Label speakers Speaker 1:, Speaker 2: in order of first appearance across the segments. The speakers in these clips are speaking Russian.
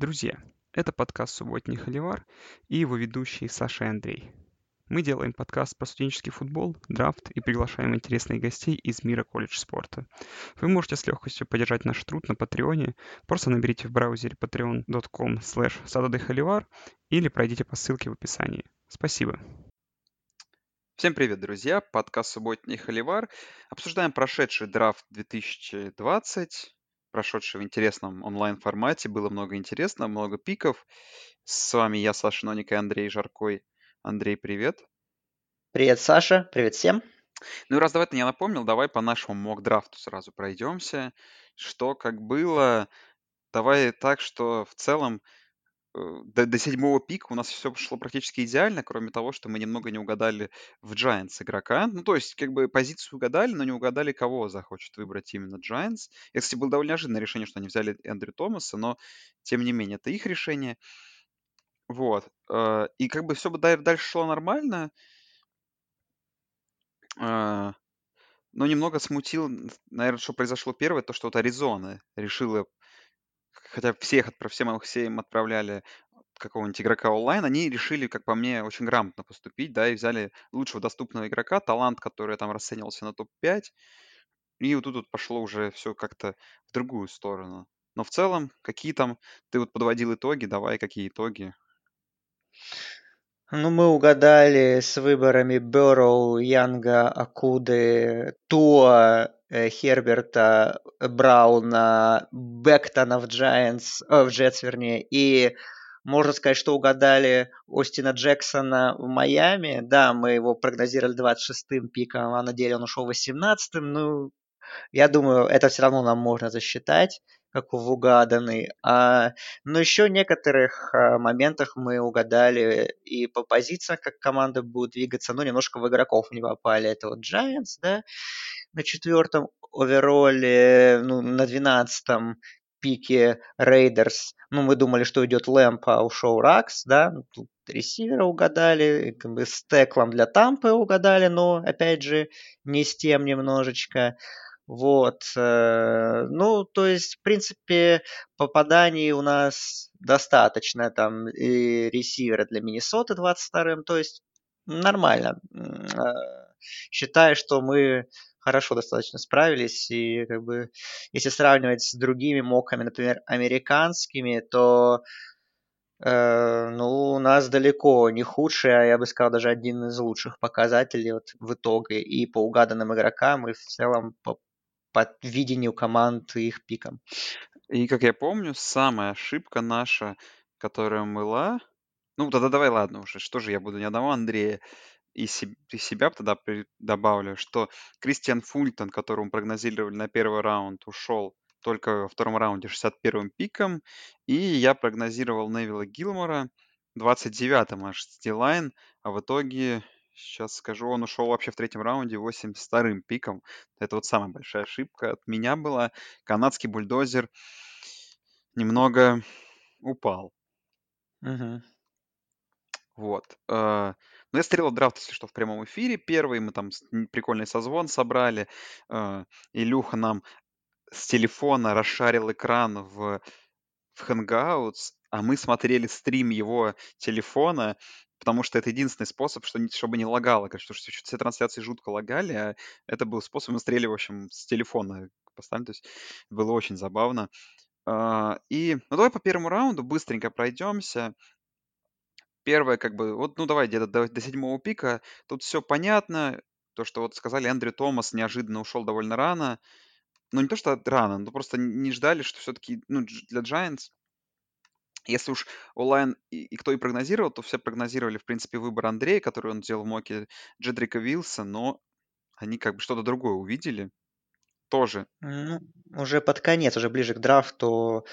Speaker 1: Друзья, это подкаст «Субботний холивар» и его ведущий Саша и Андрей. Мы делаем подкаст про студенческий футбол, драфт и приглашаем интересных гостей из мира колледж спорта. Вы можете с легкостью поддержать наш труд на Патреоне. Просто наберите в браузере patreon.com slash или пройдите по ссылке в описании. Спасибо.
Speaker 2: Всем привет, друзья! Подкаст «Субботний холивар». Обсуждаем прошедший драфт 2020, прошедший в интересном онлайн-формате. Было много интересного, много пиков. С вами я, Саша Ноник и Андрей Жаркой. Андрей, привет.
Speaker 3: Привет, Саша. Привет всем.
Speaker 2: Ну и раз давай ты не напомнил, давай по нашему мок-драфту сразу пройдемся. Что как было. Давай так, что в целом до, до седьмого пика у нас все пошло практически идеально, кроме того, что мы немного не угадали в Giants игрока. Ну, то есть, как бы позицию угадали, но не угадали, кого захочет выбрать именно Giants. Это, кстати, было довольно неожиданное решение, что они взяли Эндрю Томаса, но, тем не менее, это их решение. Вот. э, И как бы все бы дальше шло нормально, э, но немного смутил, наверное, что произошло первое, то, что вот Аризона решила, хотя всех, отпра- всем всем отправляли какого-нибудь игрока онлайн, они решили, как по мне, очень грамотно поступить, да, и взяли лучшего доступного игрока, талант, который там расценивался на топ-5, и вот тут вот пошло уже все как-то в другую сторону. Но в целом, какие там, ты вот подводил итоги, давай, какие итоги?
Speaker 3: Ну, мы угадали с выборами Бэрроу, Янга, Акуды, Туа, э, Херберта, Брауна, Бектона в Giants, э, в Jets, вернее, и можно сказать, что угадали Остина Джексона в Майами. Да, мы его прогнозировали 26-м пиком, а на деле он ушел 18-м. Ну, я думаю, это все равно нам можно засчитать как в угаданный. А, но еще в некоторых а, моментах мы угадали и по позициям, как команда будет двигаться, но немножко в игроков не попали. Это вот Giants, да, на четвертом overall, ну, на двенадцатом пике Raiders. Ну, мы думали, что идет Лэмб, а ушел Раггс, да. Ну, тут ресивера угадали, как бы с теклом для Тампы угадали, но, опять же, не с тем немножечко. Вот. Э, ну, то есть, в принципе, попаданий у нас достаточно. Там и ресивера для Миннесоты 22-м. То есть, нормально. Э, считаю, что мы хорошо достаточно справились. И как бы, если сравнивать с другими моками, например, американскими, то э, ну, у нас далеко не худший, а я бы сказал, даже один из лучших показателей вот в итоге. И по угаданным игрокам, и в целом по по видению команд и их пикам.
Speaker 2: И, как я помню, самая ошибка наша, которая была... Ну, тогда давай, ладно уже, что же я буду не одного Андрея и, себ- и себя тогда добавлю, что Кристиан Фултон, которого прогнозировали на первый раунд, ушел только во втором раунде 61-м пиком, и я прогнозировал Невилла Гилмора 29-м аж с Дилайн, а в итоге Сейчас скажу, он ушел вообще в третьем раунде 82-м пиком. Это вот самая большая ошибка от меня была. Канадский бульдозер немного упал.
Speaker 3: Угу.
Speaker 2: Вот. Э, ну, я стрелил драфт, если что, в прямом эфире первый. Мы там прикольный созвон собрали. Э, Илюха нам с телефона расшарил экран в, в Hangouts, а мы смотрели стрим его телефона, потому что это единственный способ, что, чтобы не лагало. Конечно, что все трансляции жутко лагали, а это был способ, мы смотрели, в общем, с телефона поставили, то есть было очень забавно. А, и, ну, давай по первому раунду быстренько пройдемся. Первое, как бы, вот, ну, давай где-то до, до седьмого пика, тут все понятно, то, что вот сказали, Эндрю Томас неожиданно ушел довольно рано, ну, не то, что рано, но просто не ждали, что все-таки, ну, для Giants если уж онлайн и, и кто и прогнозировал, то все прогнозировали, в принципе, выбор Андрея, который он сделал в моке Джедрика Вилса, но они как бы что-то другое увидели. Тоже.
Speaker 3: Ну, уже под конец, уже ближе к драфту.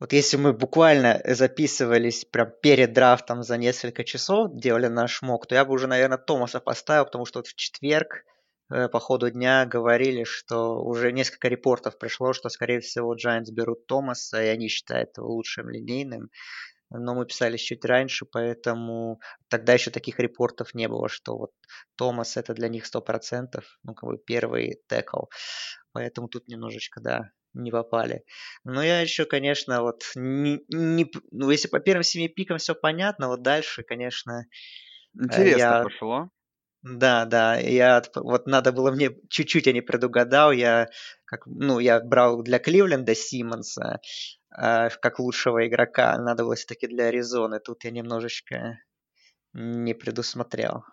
Speaker 3: Вот если мы буквально записывались прям перед драфтом за несколько часов, делали наш мок, то я бы уже, наверное, Томаса поставил, потому что вот в четверг по ходу дня говорили, что уже несколько репортов пришло, что, скорее всего, Giants берут Томаса, и они считают его лучшим линейным. Но мы писали чуть раньше, поэтому тогда еще таких репортов не было, что вот Томас это для них 100%, ну, как бы первый текл. Поэтому тут немножечко, да, не попали. Но я еще, конечно, вот не, не, ну, если по первым семи пикам все понятно, вот дальше, конечно, э,
Speaker 2: Интересно
Speaker 3: я
Speaker 2: пошло.
Speaker 3: Да, да, я вот надо было мне чуть-чуть я не предугадал, я как ну я брал для Кливленда Симмонса э, как лучшего игрока, надо было все-таки для Аризоны, тут я немножечко не предусмотрел.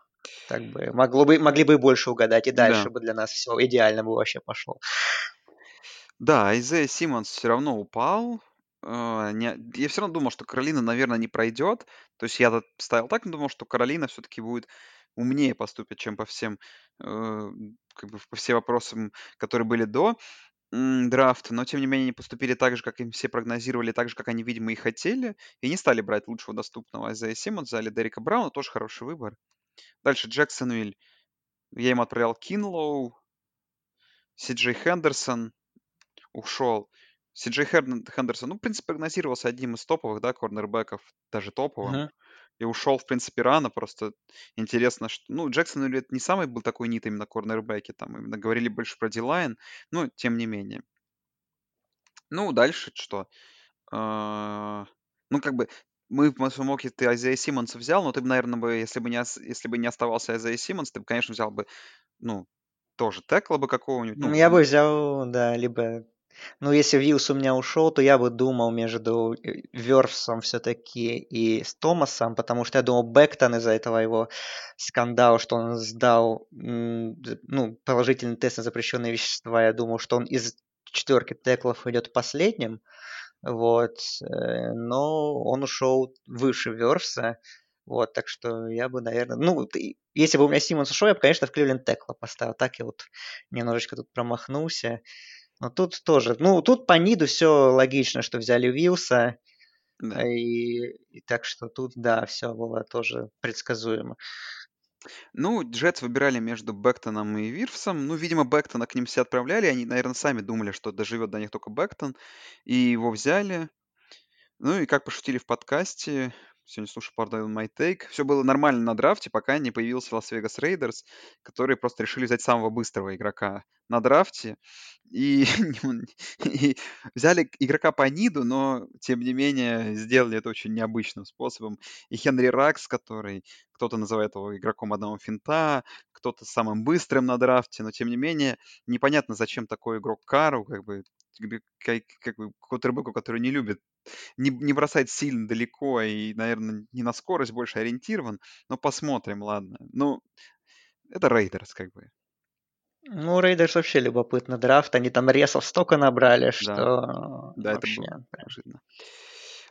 Speaker 3: Так бы могло бы могли бы и больше угадать, и дальше
Speaker 2: Да.
Speaker 3: бы для нас все идеально бы вообще пошло.
Speaker 2: Да, Айзея Симмонс все равно упал. А, не- Я все равно думал, что Каролина, наверное, не пройдет. То есть я ставил так, но думал, что Каролина все-таки будет умнее поступит, чем по всем, э, как бы по всем вопросам, которые были до драфта. Но, тем не менее, они поступили так же, как им все прогнозировали, так же, как они, видимо, и хотели. И не стали брать лучшего доступного Айзея Симмонса или Дерека Брауна. Тоже хороший выбор. Дальше Джексонвиль. Я им отправлял Кинлоу, Си Джей Хендерсон ушел. Си Джей Хендерсон, ну, в принципе, прогнозировался одним из топовых, да, корнербеков, даже топовым.
Speaker 3: Мгм.
Speaker 2: И ушел, в принципе, рано. Просто интересно, что... Ну, Джексон это не самый был такой нит именно корнербеки. Там именно говорили больше про Дилайн. Но, тем не менее. Ну, дальше что? А, Ну, как бы, мы в моем моке ты Айзея Симмонса взял, но ты бы, наверное, бы, если бы не, если бы не оставался Айзея Симмонс, ты бы, конечно, взял бы, ну, тоже текла бы какого-нибудь,
Speaker 3: Ну,
Speaker 2: ну,
Speaker 3: я бы взял, да, либо ну, если Вилс у меня ушел, то я бы думал между э, Верфсом все-таки и с Томасом, потому что я думал, Бектон из-за этого его скандала, что он сдал ну, положительный тест на запрещенные вещества, я думал, что он из четверки теклов идет последним, вот, э, но он ушел выше Верфса, вот, так что я бы, наверное, ну, если бы у меня Симмонс ушел, я бы, конечно, в Кливленд Текла поставил, так я вот немножечко тут промахнулся. Но тут тоже, ну, тут по Ниду все логично, что взяли Вилса,
Speaker 2: да.
Speaker 3: и, и так что тут, да, все было тоже предсказуемо.
Speaker 2: Ну, Jets выбирали между Бектоном и Вирфсом. Ну, видимо, Бектона к ним все отправляли. Они, наверное, сами думали, что доживет до них только Бектон. И его взяли. Ну и как пошутили в подкасте, сегодня слушал Pardon My Take, все было нормально на драфте, пока не появился Лас-Вегас Raiders, которые просто решили взять самого быстрого игрока на драфте. И, и взяли игрока по ниду, но, тем не менее, сделали это очень необычным способом. И Хенри Ракс, который кто-то называет его игроком одного финта, кто-то самым быстрым на драфте, но, тем не менее, непонятно, зачем такой игрок Кару, как бы как, как бы квотербеку, который не любит не, не бросать сильно далеко и, наверное, не на скорость больше ориентирован. Но посмотрим, ладно. Ну, это Raiders, как бы.
Speaker 3: Ну, Raiders вообще любопытный драфт, они там ресов столько набрали,
Speaker 2: Да,
Speaker 3: что
Speaker 2: да, это
Speaker 3: вообще...
Speaker 2: было
Speaker 3: прям.
Speaker 2: неожиданно.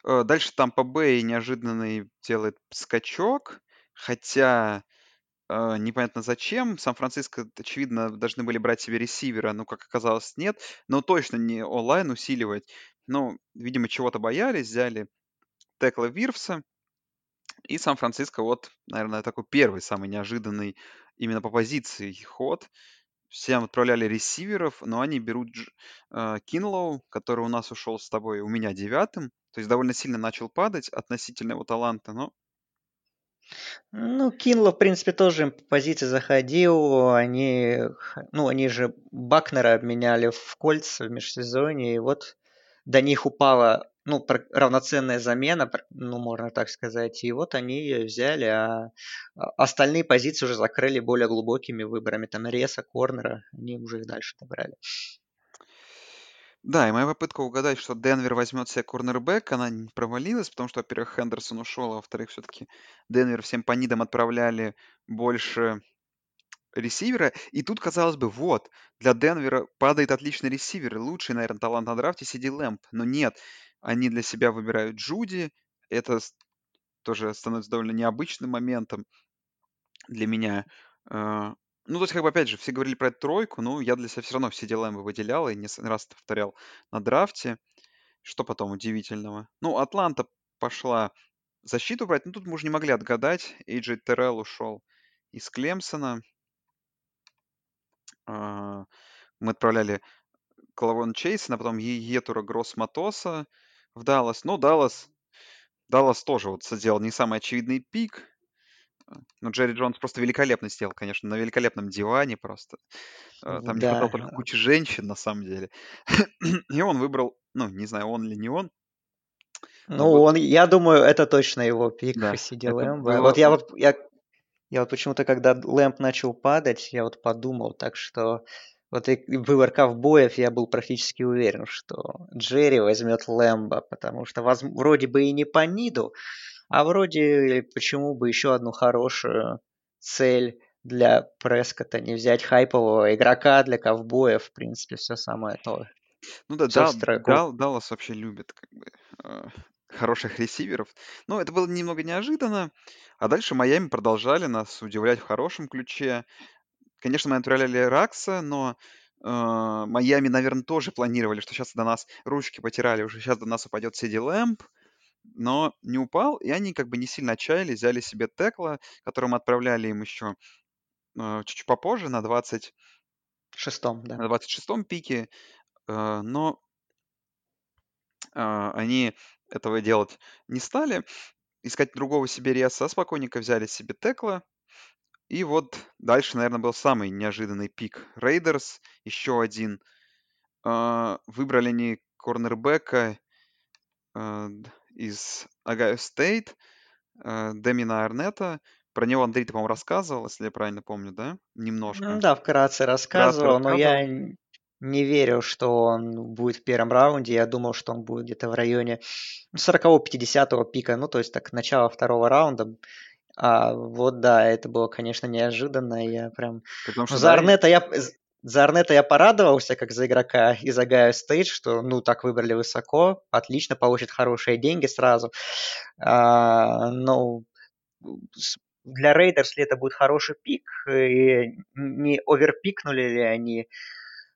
Speaker 2: Э, Дальше Tampa Bay неожиданный делает скачок, хотя э, непонятно зачем. Сан-Франциско, очевидно, должны были брать себе ресивера, но, как оказалось, нет. Но точно не O-line усиливать. Ну, видимо, чего-то боялись, взяли Текла Вирфса. И Сан-Франциско, вот, наверное, такой первый, самый неожиданный именно по позиции ход. Всем отправляли ресиверов, но они берут э, Кинлоу, который у нас ушел с тобой, у меня девятым. То есть довольно сильно начал падать относительно его таланта, но
Speaker 3: Ну, Кинло, в принципе, тоже по позиции заходил. Они, ну, они же Бакнера обменяли в Кольц в межсезонье, и вот до них упала, ну, равноценная замена, ну, можно так сказать. И вот они ее взяли, а а остальные позиции уже закрыли более глубокими выборами. Там Реса, Корнера, они уже их дальше добрали.
Speaker 2: Да, и моя попытка угадать, что Денвер возьмет себе корнербэк, она не провалилась, потому что, во-первых, Хендерсон ушел, а во-вторых, все-таки Денвер всем по нидам отправляли больше ресивера. И тут, казалось бы, вот, для Денвера падает отличный ресивер, лучший, наверное, талант на драфте Сиди Лэмп. Но нет, они для себя выбирают Джуди. Это тоже становится довольно необычным моментом для меня. Ну, то есть, как бы, опять же, все говорили про эту тройку, но я для себя все равно все дела выделял и не раз это повторял на драфте. Что потом удивительного? Ну, Атланта пошла защиту брать, ну, тут мы уже не могли отгадать. Эйджей Террелл ушел из Клемсона. А, Мы отправляли Клавон Чейсона, потом Е- Етура Гросс Матоса в Даллас. Ну, Даллас, Даллас тоже вот сделал не самый очевидный пик. Ну, Джерри Джонс просто великолепно сделал, конечно, на великолепном диване просто. Э, Там не хватало только
Speaker 3: Да.
Speaker 2: кучи женщин, на самом деле. И он выбрал, ну, не знаю, он или не он, но
Speaker 3: Ну,
Speaker 2: был...
Speaker 3: он, я думаю, это точно его пик
Speaker 2: Да,
Speaker 3: Лэмба.
Speaker 2: было...
Speaker 3: Вот я вот, я, я вот почему-то, когда Лэмб начал падать, я вот подумал, так что вот и выбор ковбоев, я был практически уверен, что Джерри возьмет Лэмба, потому что воз- вроде бы и не по ниду, а вроде почему бы еще одну хорошую цель для Прескота не взять хайпового игрока для ковбоев, в принципе, все самое то.
Speaker 2: Ну да,
Speaker 3: Все
Speaker 2: Дал- Даллас вообще любит как бы э, хороших ресиверов. Но это было немного неожиданно. А дальше Майами продолжали нас удивлять в хорошем ключе. Конечно, мы отправляли Ракса, но э, Майами, наверное, тоже планировали, что сейчас до нас ручки потирали, уже сейчас до нас упадет Сиди Лэмп, но не упал, и они как бы не сильно отчаялись, взяли себе Текла, которого мы отправляли им еще э, чуть-чуть попозже, на 20,
Speaker 3: Шестом, да.
Speaker 2: на 26-м пике, э, но а, они этого делать не стали. Искать другого себе реса, а спокойненько взяли себе Текла. И вот дальше, наверное, был самый неожиданный пик. Raiders, еще один. А, Выбрали они корнербека д- из Ohio State, а, Деймона Арнетта. Про него Андрей, ты, по-моему, рассказывал, если я правильно помню, да? Немножко.
Speaker 3: Да, вкратце
Speaker 2: Вкратце
Speaker 3: рассказывал, но я
Speaker 2: рассказывал.
Speaker 3: не верил, что он будет в первом раунде. Я думал, что он будет где-то в районе 40-50 пика, ну, то есть так, начало второго раунда. А вот да, это было, конечно, неожиданно. Я прям...
Speaker 2: При том,
Speaker 3: Ну,
Speaker 2: что
Speaker 3: за Арнета я... За Арнетта я порадовался, как за игрока из Ohio State, что, ну, так выбрали высоко, отлично, получит хорошие деньги сразу. А, ну, с- для Raiders ли это будет хороший пик, и не оверпикнули ли они.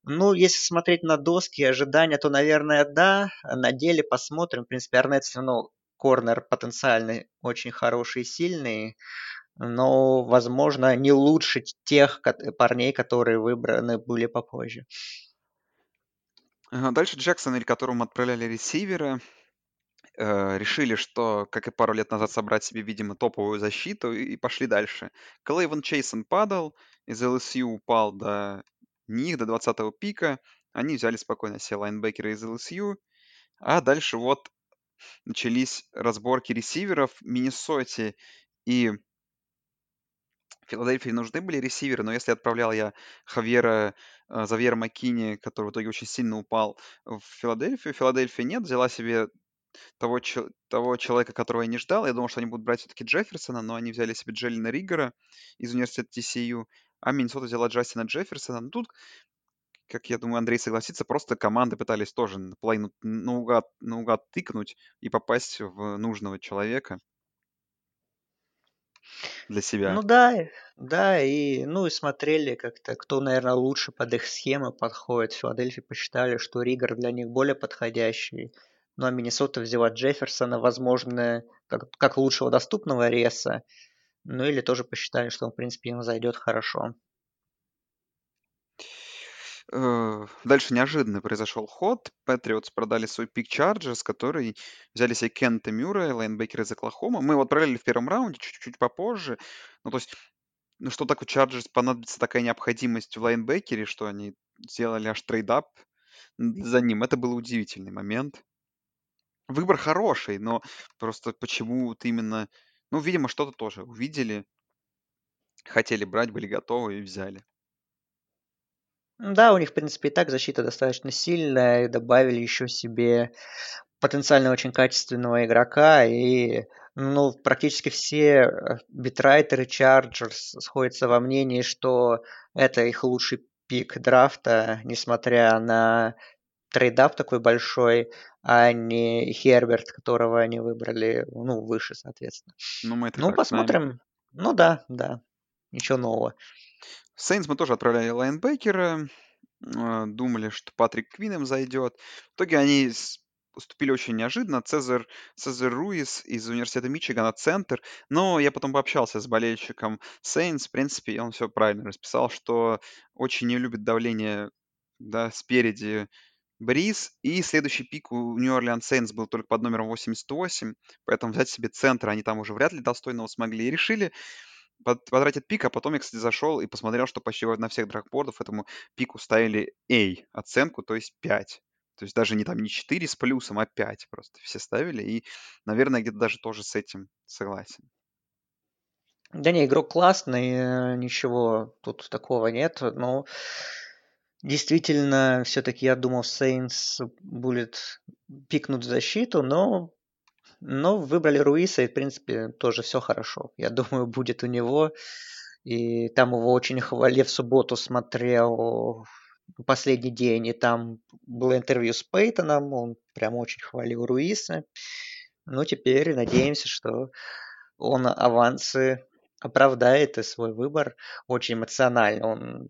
Speaker 3: Ну, если смотреть на доски ожидания, то, наверное, да. На деле посмотрим. В принципе, Арнетт все равно корнер потенциальный, очень хороший и сильный. Но, возможно, не лучше тех парней, которые выбраны были попозже.
Speaker 2: Ага, Дальше Джексон, которому отправляли ресивера, э, решили, что, как и пару лет назад, собрать себе, видимо, топовую защиту и пошли дальше. Клейвен Чейсон падал, из LSU упал до них, до 20-го пика. Они взяли спокойно все лайнбекеры из LSU. А дальше вот начались разборки ресиверов в Миннесоте и Филадельфии нужны были ресиверы, но если отправлял я Хавьера, э, Завьера Маккини, который в итоге очень сильно упал в Филадельфию, Филадельфия нет, взяла себе того, того человека, которого я не ждал. Я думал, что они будут брать все-таки Джефферсона, но они взяли себе Джеллина Риггера из университета TCU, а Миннесота взяла Джастина Джефферсона. Ну, тут, как я думаю, Андрей согласится, просто команды пытались тоже половину наугад, наугад тыкнуть и попасть в нужного человека для себя.
Speaker 3: Ну да, э, да, и ну и смотрели как-то, кто, наверное, лучше под их схемы подходит. Филадельфии посчитали, что Ригер для них более подходящий. Ну а Миннесота взяла Джефферсона, возможно, как, как лучшего доступного реса. Ну или тоже посчитали, что он, в принципе, им зайдет хорошо.
Speaker 2: Э, Дальше неожиданно произошел ход. Patriots продали свой пик Chargers, который взяли себе Кеннета Мюррея, лайнбекер из Оклахома. Мы его отправили в первом раунде, чуть-чуть попозже. Ну, то есть, ну что такое Chargers понадобится такая необходимость в лайнбекере, что они сделали аж trade-up за ним. Это был удивительный момент. Выбор хороший, но просто почему вот именно... Ну, видимо, что-то тоже увидели, хотели брать, были готовы и взяли.
Speaker 3: Да, у них, в принципе, и так защита достаточно сильная, и добавили еще себе потенциально очень качественного игрока, и ну, практически все э, битрайтеры Chargers сходятся во мнении, что это их лучший пик драфта, несмотря на trade-up такой большой, а не Херберт, которого они выбрали, ну, выше, соответственно.
Speaker 2: Ну, мы это
Speaker 3: Ну,
Speaker 2: так знаем.
Speaker 3: посмотрим. Ну да, да, ничего нового.
Speaker 2: Saints мы тоже отправляли лайнбекера, думали, что Патрик Квин им зайдет. В итоге они поступили очень неожиданно. Цезарь, Цезарь Руис из университета Мичигана, центр. Но я потом пообщался с болельщиком Сейнс, в принципе, он все правильно расписал, что очень не любит давление да, спереди Бриз. И следующий пик у Нью Орлеан Сейнс был только под номером 88, поэтому взять себе центр они там уже вряд ли достойного смогли. И решили потратит пик, а потом я, кстати, зашел и посмотрел, что почти на всех драгбордах этому пику ставили A оценку, то есть 5. То есть даже не там не 4 с плюсом, а 5 просто все ставили. И, наверное, где-то даже тоже с этим согласен.
Speaker 3: Да не, игрок классный, э, ничего тут такого нет. Но действительно, все-таки я думал, Сейнс будет пикнуть защиту, но но выбрали Руиса, и, в принципе, тоже все хорошо. Я думаю, будет у него. И там его очень хвалили в субботу, смотрел последний день, и там было интервью с Пейтоном, он прям очень хвалил Руиса. Ну, теперь надеемся, что он авансы оправдает и свой выбор очень эмоционально. Он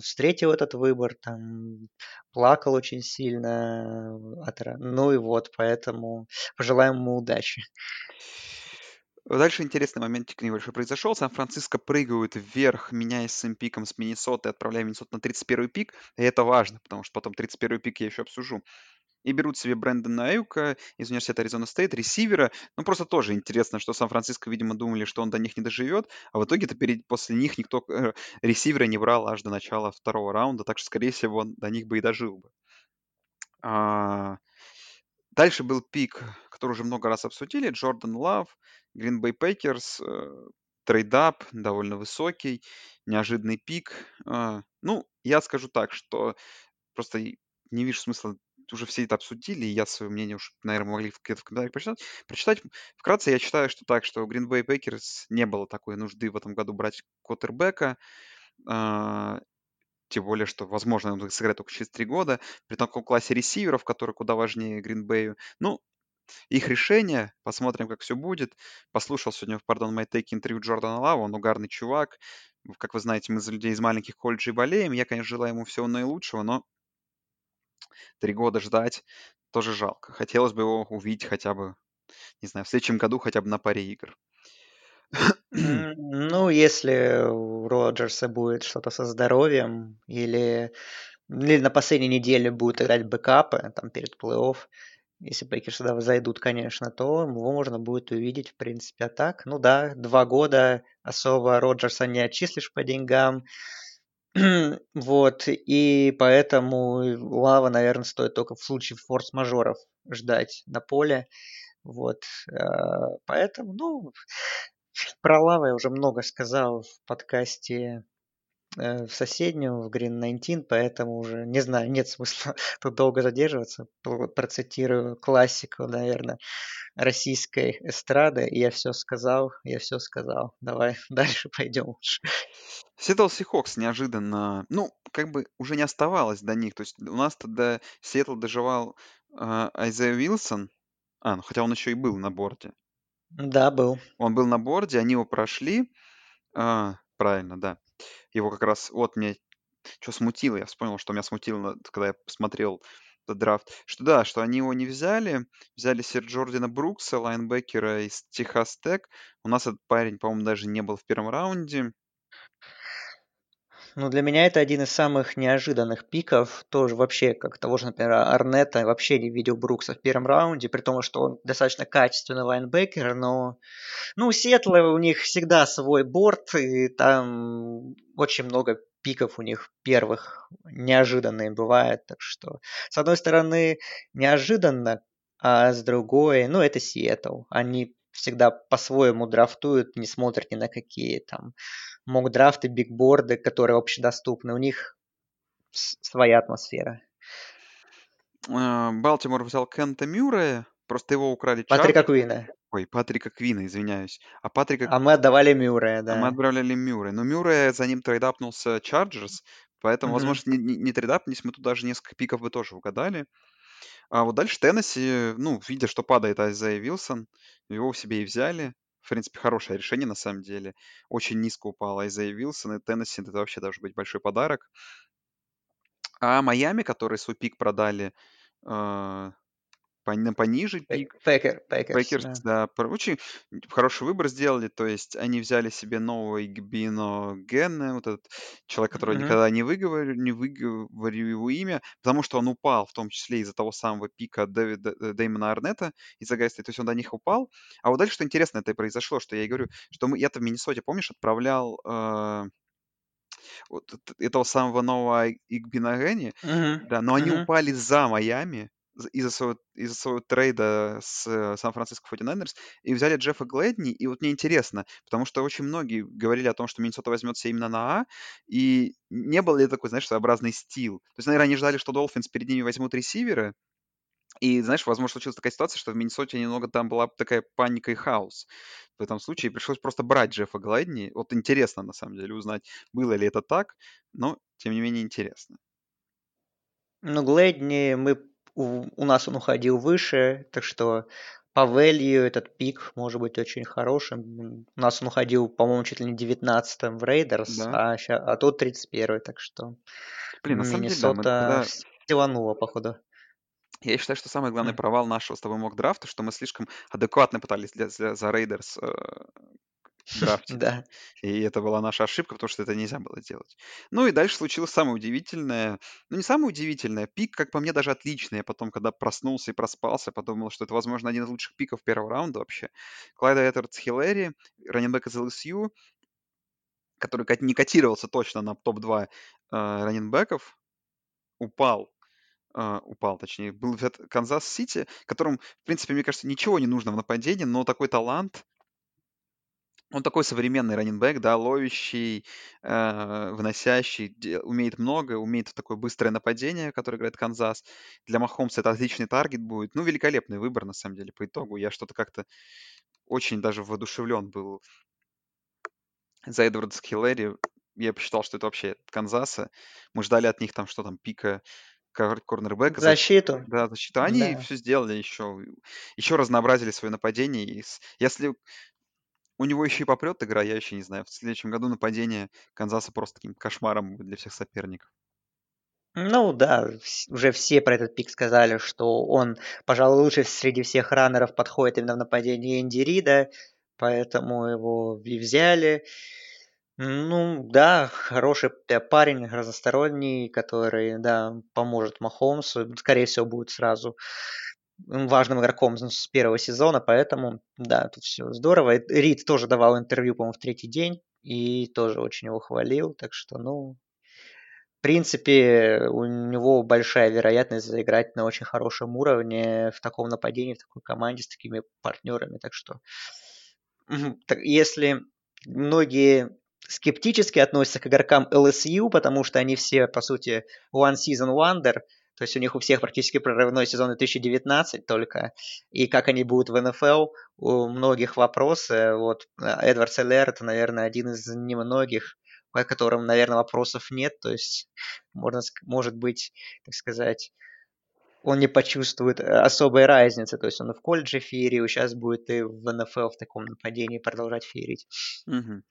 Speaker 3: встретил этот выбор, там плакал очень сильно. Ну и вот, поэтому пожелаем ему удачи.
Speaker 2: Дальше интересный моментик небольшой произошел. Сан-Франциско прыгают вверх, меняясь своим пиком с Миннесоты, отправляя Миннесоту на 31 пик. И это важно, потому что потом 31 пик я еще обсужу и берут себе Брэндона Аюка из университета Arizona State, ресивера. Ну, просто тоже интересно, что Сан-Франциско, видимо, думали, что он до них не доживет, а в итоге-то перед, после них никто э, ресивера не брал аж до начала второго раунда, так что, скорее всего, он до них бы и дожил бы. А... Дальше был пик, который уже много раз обсудили, Джордан Лав, Green Bay Packers, э, trade-up довольно высокий, неожиданный пик. А, ну, я скажу так, что просто не вижу смысла уже все это обсудили, и я свое мнение уж, наверное, могли где-то в комментариях прочитать. прочитать. Вкратце я считаю, что так, что Green Bay Packers не было такой нужды в этом году брать Коттербека, а, тем более, что, возможно, он сыграет только через три года, при таком классе ресиверов, который куда важнее Гринбею. Ну, их решение, посмотрим, как все будет. Послушал сегодня в Pardon My Take интервью Джордана Лава, он угарный чувак. Как вы знаете, мы за людей из маленьких колледжей болеем. Я, конечно, желаю ему всего наилучшего, но три года ждать тоже жалко. Хотелось бы его увидеть хотя бы, не знаю, в следующем году хотя бы на паре игр.
Speaker 3: Ну, если у Роджерса будет что-то со здоровьем или, или на последней неделе будет играть бэкапы там перед плей-офф, если Пейкерс сюда зайдут, конечно, то его можно будет увидеть, в принципе, а так. Ну да, два года особо Роджерса не отчислишь по деньгам. Вот, и поэтому Лава, наверное, стоит только в случае форс-мажоров ждать на поле. Вот, а, поэтому, ну, про Лава я уже много сказал в подкасте в соседнюю, в Green 19, поэтому уже, не знаю, нет смысла тут долго задерживаться. Процитирую классику, наверное, российской эстрады. Я все сказал, я все сказал. Давай дальше пойдем лучше.
Speaker 2: Сиэтл Сихокс неожиданно, ну, как бы уже не оставалось до них. То есть у нас тогда Сиэтл доживал э, Айзея Уилсон, а, ну хотя он еще и был на борде.
Speaker 3: Да, был.
Speaker 2: Он был на борде, они его прошли. А, правильно, да. Его как раз, вот мне что смутило, я вспомнил, что меня смутило, когда я посмотрел этот драфт, что да, что они его не взяли, взяли Сер Джордина Брукса, лайнбекера из Техас Тек. У нас этот парень, по-моему, даже не был в первом раунде.
Speaker 3: Ну, для меня это один из самых неожиданных пиков. Тоже вообще, как того же, например, Арнета, вообще не видел Брукса в первом раунде, при том, что он достаточно качественный лайнбекер, но... Ну, у Сиэтла у них всегда свой борт, и там очень много пиков у них первых неожиданные бывает. Так что, с одной стороны, неожиданно, а с другой, ну, это Сиэтл. Они всегда по-своему драфтуют, не смотрят ни на какие там мок-драфты, бигборды, которые общедоступны. У них своя атмосфера.
Speaker 2: А, Балтимор взял Кента Мюррея, просто его украли
Speaker 3: Патрика Чар... Квина.
Speaker 2: Ой, Патрика Квина, извиняюсь. А Патрика...
Speaker 3: А мы отдавали Мюррея, да.
Speaker 2: А мы отправляли Мюррея. Но Мюррея за ним трейдапнулся Чарджерс, поэтому, mm-hmm. возможно, не, не, не трейдапнись, мы тут даже несколько пиков бы тоже угадали. А вот дальше Теннесси, ну, видя, что падает Айзея Вилсон, его себе и взяли. В принципе, хорошее решение на самом деле. Очень низко упал Айзея Вилсон, и Теннесси это вообще должен быть большой подарок. А Майами, которые свой пик продали, э, пониже пик.
Speaker 3: Packer, Packers,
Speaker 2: да. да. Очень хороший выбор сделали. То есть они взяли себе Ноа Игбиногена, вот этот человек, который mm-hmm. никогда не выговорю, не выговорю его имя, потому что он упал, в том числе из-за того самого пика Дэвида, Дэймона Арнета, из-за Гайста. То есть он до них упал. А вот дальше что интересно это и произошло, что я и говорю, что мы, я-то в Миннесоте, помнишь, отправлял э, вот этого самого нового Игбинагени,
Speaker 3: mm-hmm.
Speaker 2: да, но они
Speaker 3: mm-hmm.
Speaker 2: упали за Майами, из-за своего, из-за своего трейда с э, Сан-Франциско 49ers и взяли Джеффа Глэдни. И вот мне интересно, потому что очень многие говорили о том, что Миннесота возьмется именно на А, и не был ли такой, знаешь, своеобразный steal? То есть, наверное, они ждали, что Dolphins перед ними возьмут ресивера, и, знаешь, возможно, случилась такая ситуация, что в Миннесоте немного там была такая паника и хаос. В этом случае пришлось просто брать Джеффа Глэдни. Вот интересно, на самом деле, узнать, было ли это так, но, тем не менее, интересно.
Speaker 3: Ну, Глэдни мы у, у нас он уходил выше, так что по value этот пик может быть очень хорошим. У нас он уходил, по-моему, чуть ли не 19-м в Raiders, да. а, ща, а тут 31-й, так что
Speaker 2: Блин, на самом деле, да, мы
Speaker 3: походу.
Speaker 2: Я считаю, что самый главный провал нашего с тобой мок-драфта, что мы слишком адекватно пытались для, для, за Рейдерс э, драфтить.
Speaker 3: Да.
Speaker 2: И это была наша ошибка, потому что это нельзя было делать. Ну и дальше случилось самое удивительное. Ну, не самое удивительное. Пик, как по мне, даже отличный. Я потом, когда проснулся и проспался, подумал, что это, возможно, один из лучших пиков первого раунда вообще. Клайда Эдвардс-Хиллери, running back из LSU, который не котировался точно на топ-2 э, раннинбеков, упал э, упал, точнее, был взят Канзас-Сити, которым, в принципе, мне кажется, ничего не нужно в нападении, но такой талант, он такой современный running back, да, ловящий, э, выносящий, умеет много, умеет такое быстрое нападение, которое играет Канзас. Для Махомса это отличный target будет. Ну, великолепный выбор, на самом деле, по итогу. Я что-то как-то очень даже воодушевлен был за Эдвардс-Хиллери. Я посчитал, что это вообще Канзаса. Мы ждали от них там, что там, пика корнербэка.
Speaker 3: Защиту.
Speaker 2: Да, защиту. Они да. все сделали еще. Еще разнообразили свое нападение. И если у него еще и попрет игра, я еще не знаю. В следующем году нападение Канзаса просто таким кошмаром будет для всех соперников.
Speaker 3: Ну да, уже все про этот пик сказали, что он, пожалуй, лучше среди всех раннеров подходит именно в нападении Энди Рида, поэтому его и взяли. Ну да, хороший парень, разносторонний, который, да, поможет Махомсу. Скорее всего, будет сразу важным игроком с первого сезона, поэтому, да, тут все здорово. Рид тоже давал интервью, по-моему, в третий день, и тоже очень его хвалил, так что, ну, в принципе, у него большая вероятность заиграть на очень хорошем уровне в таком нападении, в такой команде с такими партнерами, так что если многие скептически относятся к игрокам LSU, потому что они все, по сути, one season wonder – то есть у них у всех практически прорывной сезон 2019 только. И как они будут в НФЛ, у многих вопросы. Вот э, Эдвард Селлер это, наверное, один из немногих, по которым, наверное, вопросов нет. То есть, можно, может быть, так сказать, он не почувствует э, особой разницы. То есть он в колледже феерил, сейчас будет и в НФЛ в таком нападении продолжать феерить.
Speaker 2: Угу.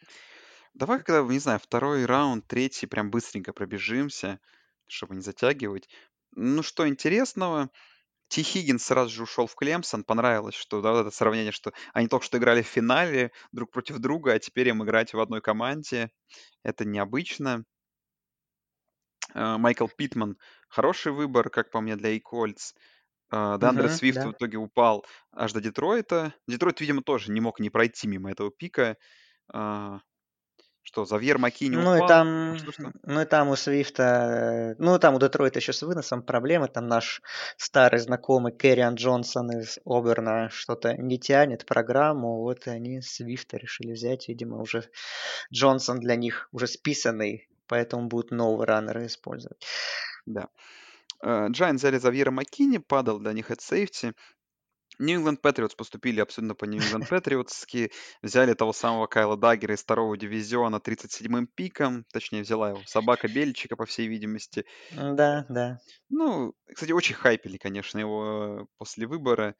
Speaker 2: Давай, когда, не знаю, второй раунд, третий, прям быстренько пробежимся, чтобы не затягивать. Ну, что интересного, Ти Хиггинс сразу же ушел в Клемсон. Понравилось, что да, вот это сравнение, что они только что играли в финале друг против друга, а теперь им играть в одной команде. Это необычно. Э, Майкл Питман хороший выбор, как по мне, для Икольц. Дандре
Speaker 3: Мгм,
Speaker 2: Свифт в
Speaker 3: да.
Speaker 2: итоге упал аж до Детройта. Детройт, видимо, тоже не мог не пройти мимо этого пика. А, что, Завьер Макини
Speaker 3: Ну и
Speaker 2: упал?
Speaker 3: там,
Speaker 2: Что, что?
Speaker 3: ну и там у Свифта, ну там у Детройта еще с выносом проблемы, там наш старый знакомый Кэриан Джонсон из Оберна что-то не тянет программу, вот они Свифта решили взять, видимо, уже Джонсон для них уже списанный, поэтому будут новые раннеры использовать.
Speaker 2: Да. Джайентс взяли Завьера Маккинни, падал для них от safety. New England Patriots поступили абсолютно по New England Patriots. Взяли того самого Кайла Даггера из второго дивизиона 37-м пиком. Точнее, взяла его собака Беличика, по всей видимости.
Speaker 3: Да, да.
Speaker 2: Ну, кстати, очень хайпели, конечно, его после выбора.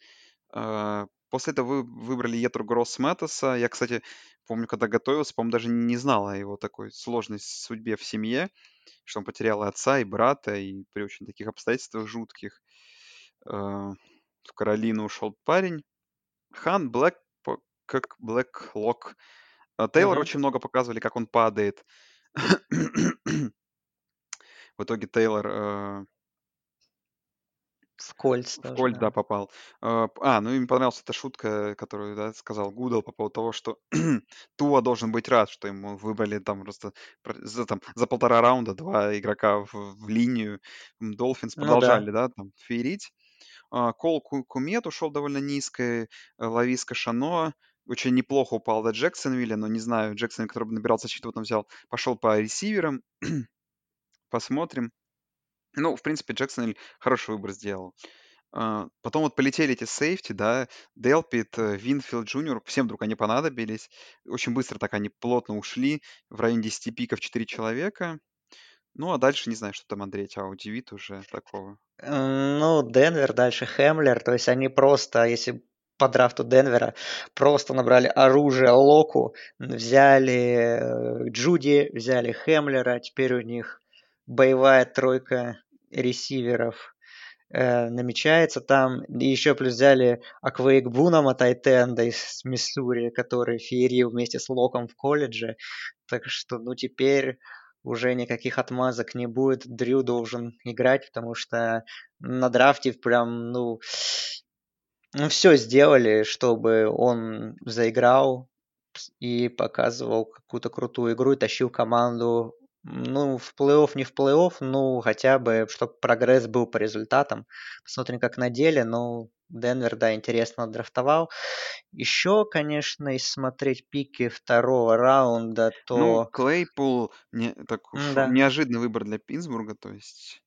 Speaker 2: А, после этого вы выбрали Етру Гросс Мэттеса. Я, кстати, помню, когда готовился, по-моему, даже не знал о его такой сложной судьбе в семье, что он потерял и отца, и брата, и при очень таких обстоятельствах жутких. А, в Каролину ушел парень. Хан Блэк, как Блэк А Тейлор
Speaker 3: Мгм.
Speaker 2: очень много показывали, как он падает. В итоге Тейлор э,
Speaker 3: В Кольц
Speaker 2: в
Speaker 3: тоже,
Speaker 2: Кольт, да,
Speaker 3: да.
Speaker 2: попал. П- А, ну им понравилась эта шутка, которую, да, сказал Гудал по поводу того, что Туа должен быть рад, что ему выбрали там просто про- за, там, за полтора раунда два игрока в, в линию. Долфинс
Speaker 3: Ну да.
Speaker 2: продолжали, да, там, феерить. А, Кол Ку- Кумет ушел довольно низко, э, Лависка Шано очень неплохо упал до Джексонвилля, но не знаю, Джексон, который набирал защиту, потом взял, пошел по ресиверам, посмотрим. Ну, в принципе, Джексон хороший выбор сделал. А, Потом вот полетели эти safety, да, Делпит, э, Винфилд Джуниор, всем вдруг они понадобились. Очень быстро так они плотно ушли, в районе 10 пиков 4 человека. Ну, а дальше не знаю, что там Андрей тебя удивит уже такого.
Speaker 3: Ну, Денвер, дальше Хемлер. То есть они просто, если по драфту Денвера, просто набрали оружие Локу, взяли э, Джуди, взяли Хемлера, теперь у них боевая тройка ресиверов э, намечается там. И еще плюс взяли Аквейк Бунама Тайтенда из Миссури, который феерил вместе с Локом в колледже. Так что, ну, теперь уже никаких отмазок не будет. Дрю должен играть, потому что на драфте прям, ну, ну все сделали, чтобы он заиграл и показывал какую-то крутую игру и тащил команду ну, в плей-офф, не в плей-офф, ну, хотя бы, чтобы прогресс был по результатам. Посмотрим, как на деле. Ну, Денвер, да, интересно драфтовал. Еще, конечно, если смотреть пики второго раунда,
Speaker 2: Ну,
Speaker 3: то...
Speaker 2: Клейпул, не, так уж
Speaker 3: да.
Speaker 2: неожиданный выбор для Питтсбурга, то есть,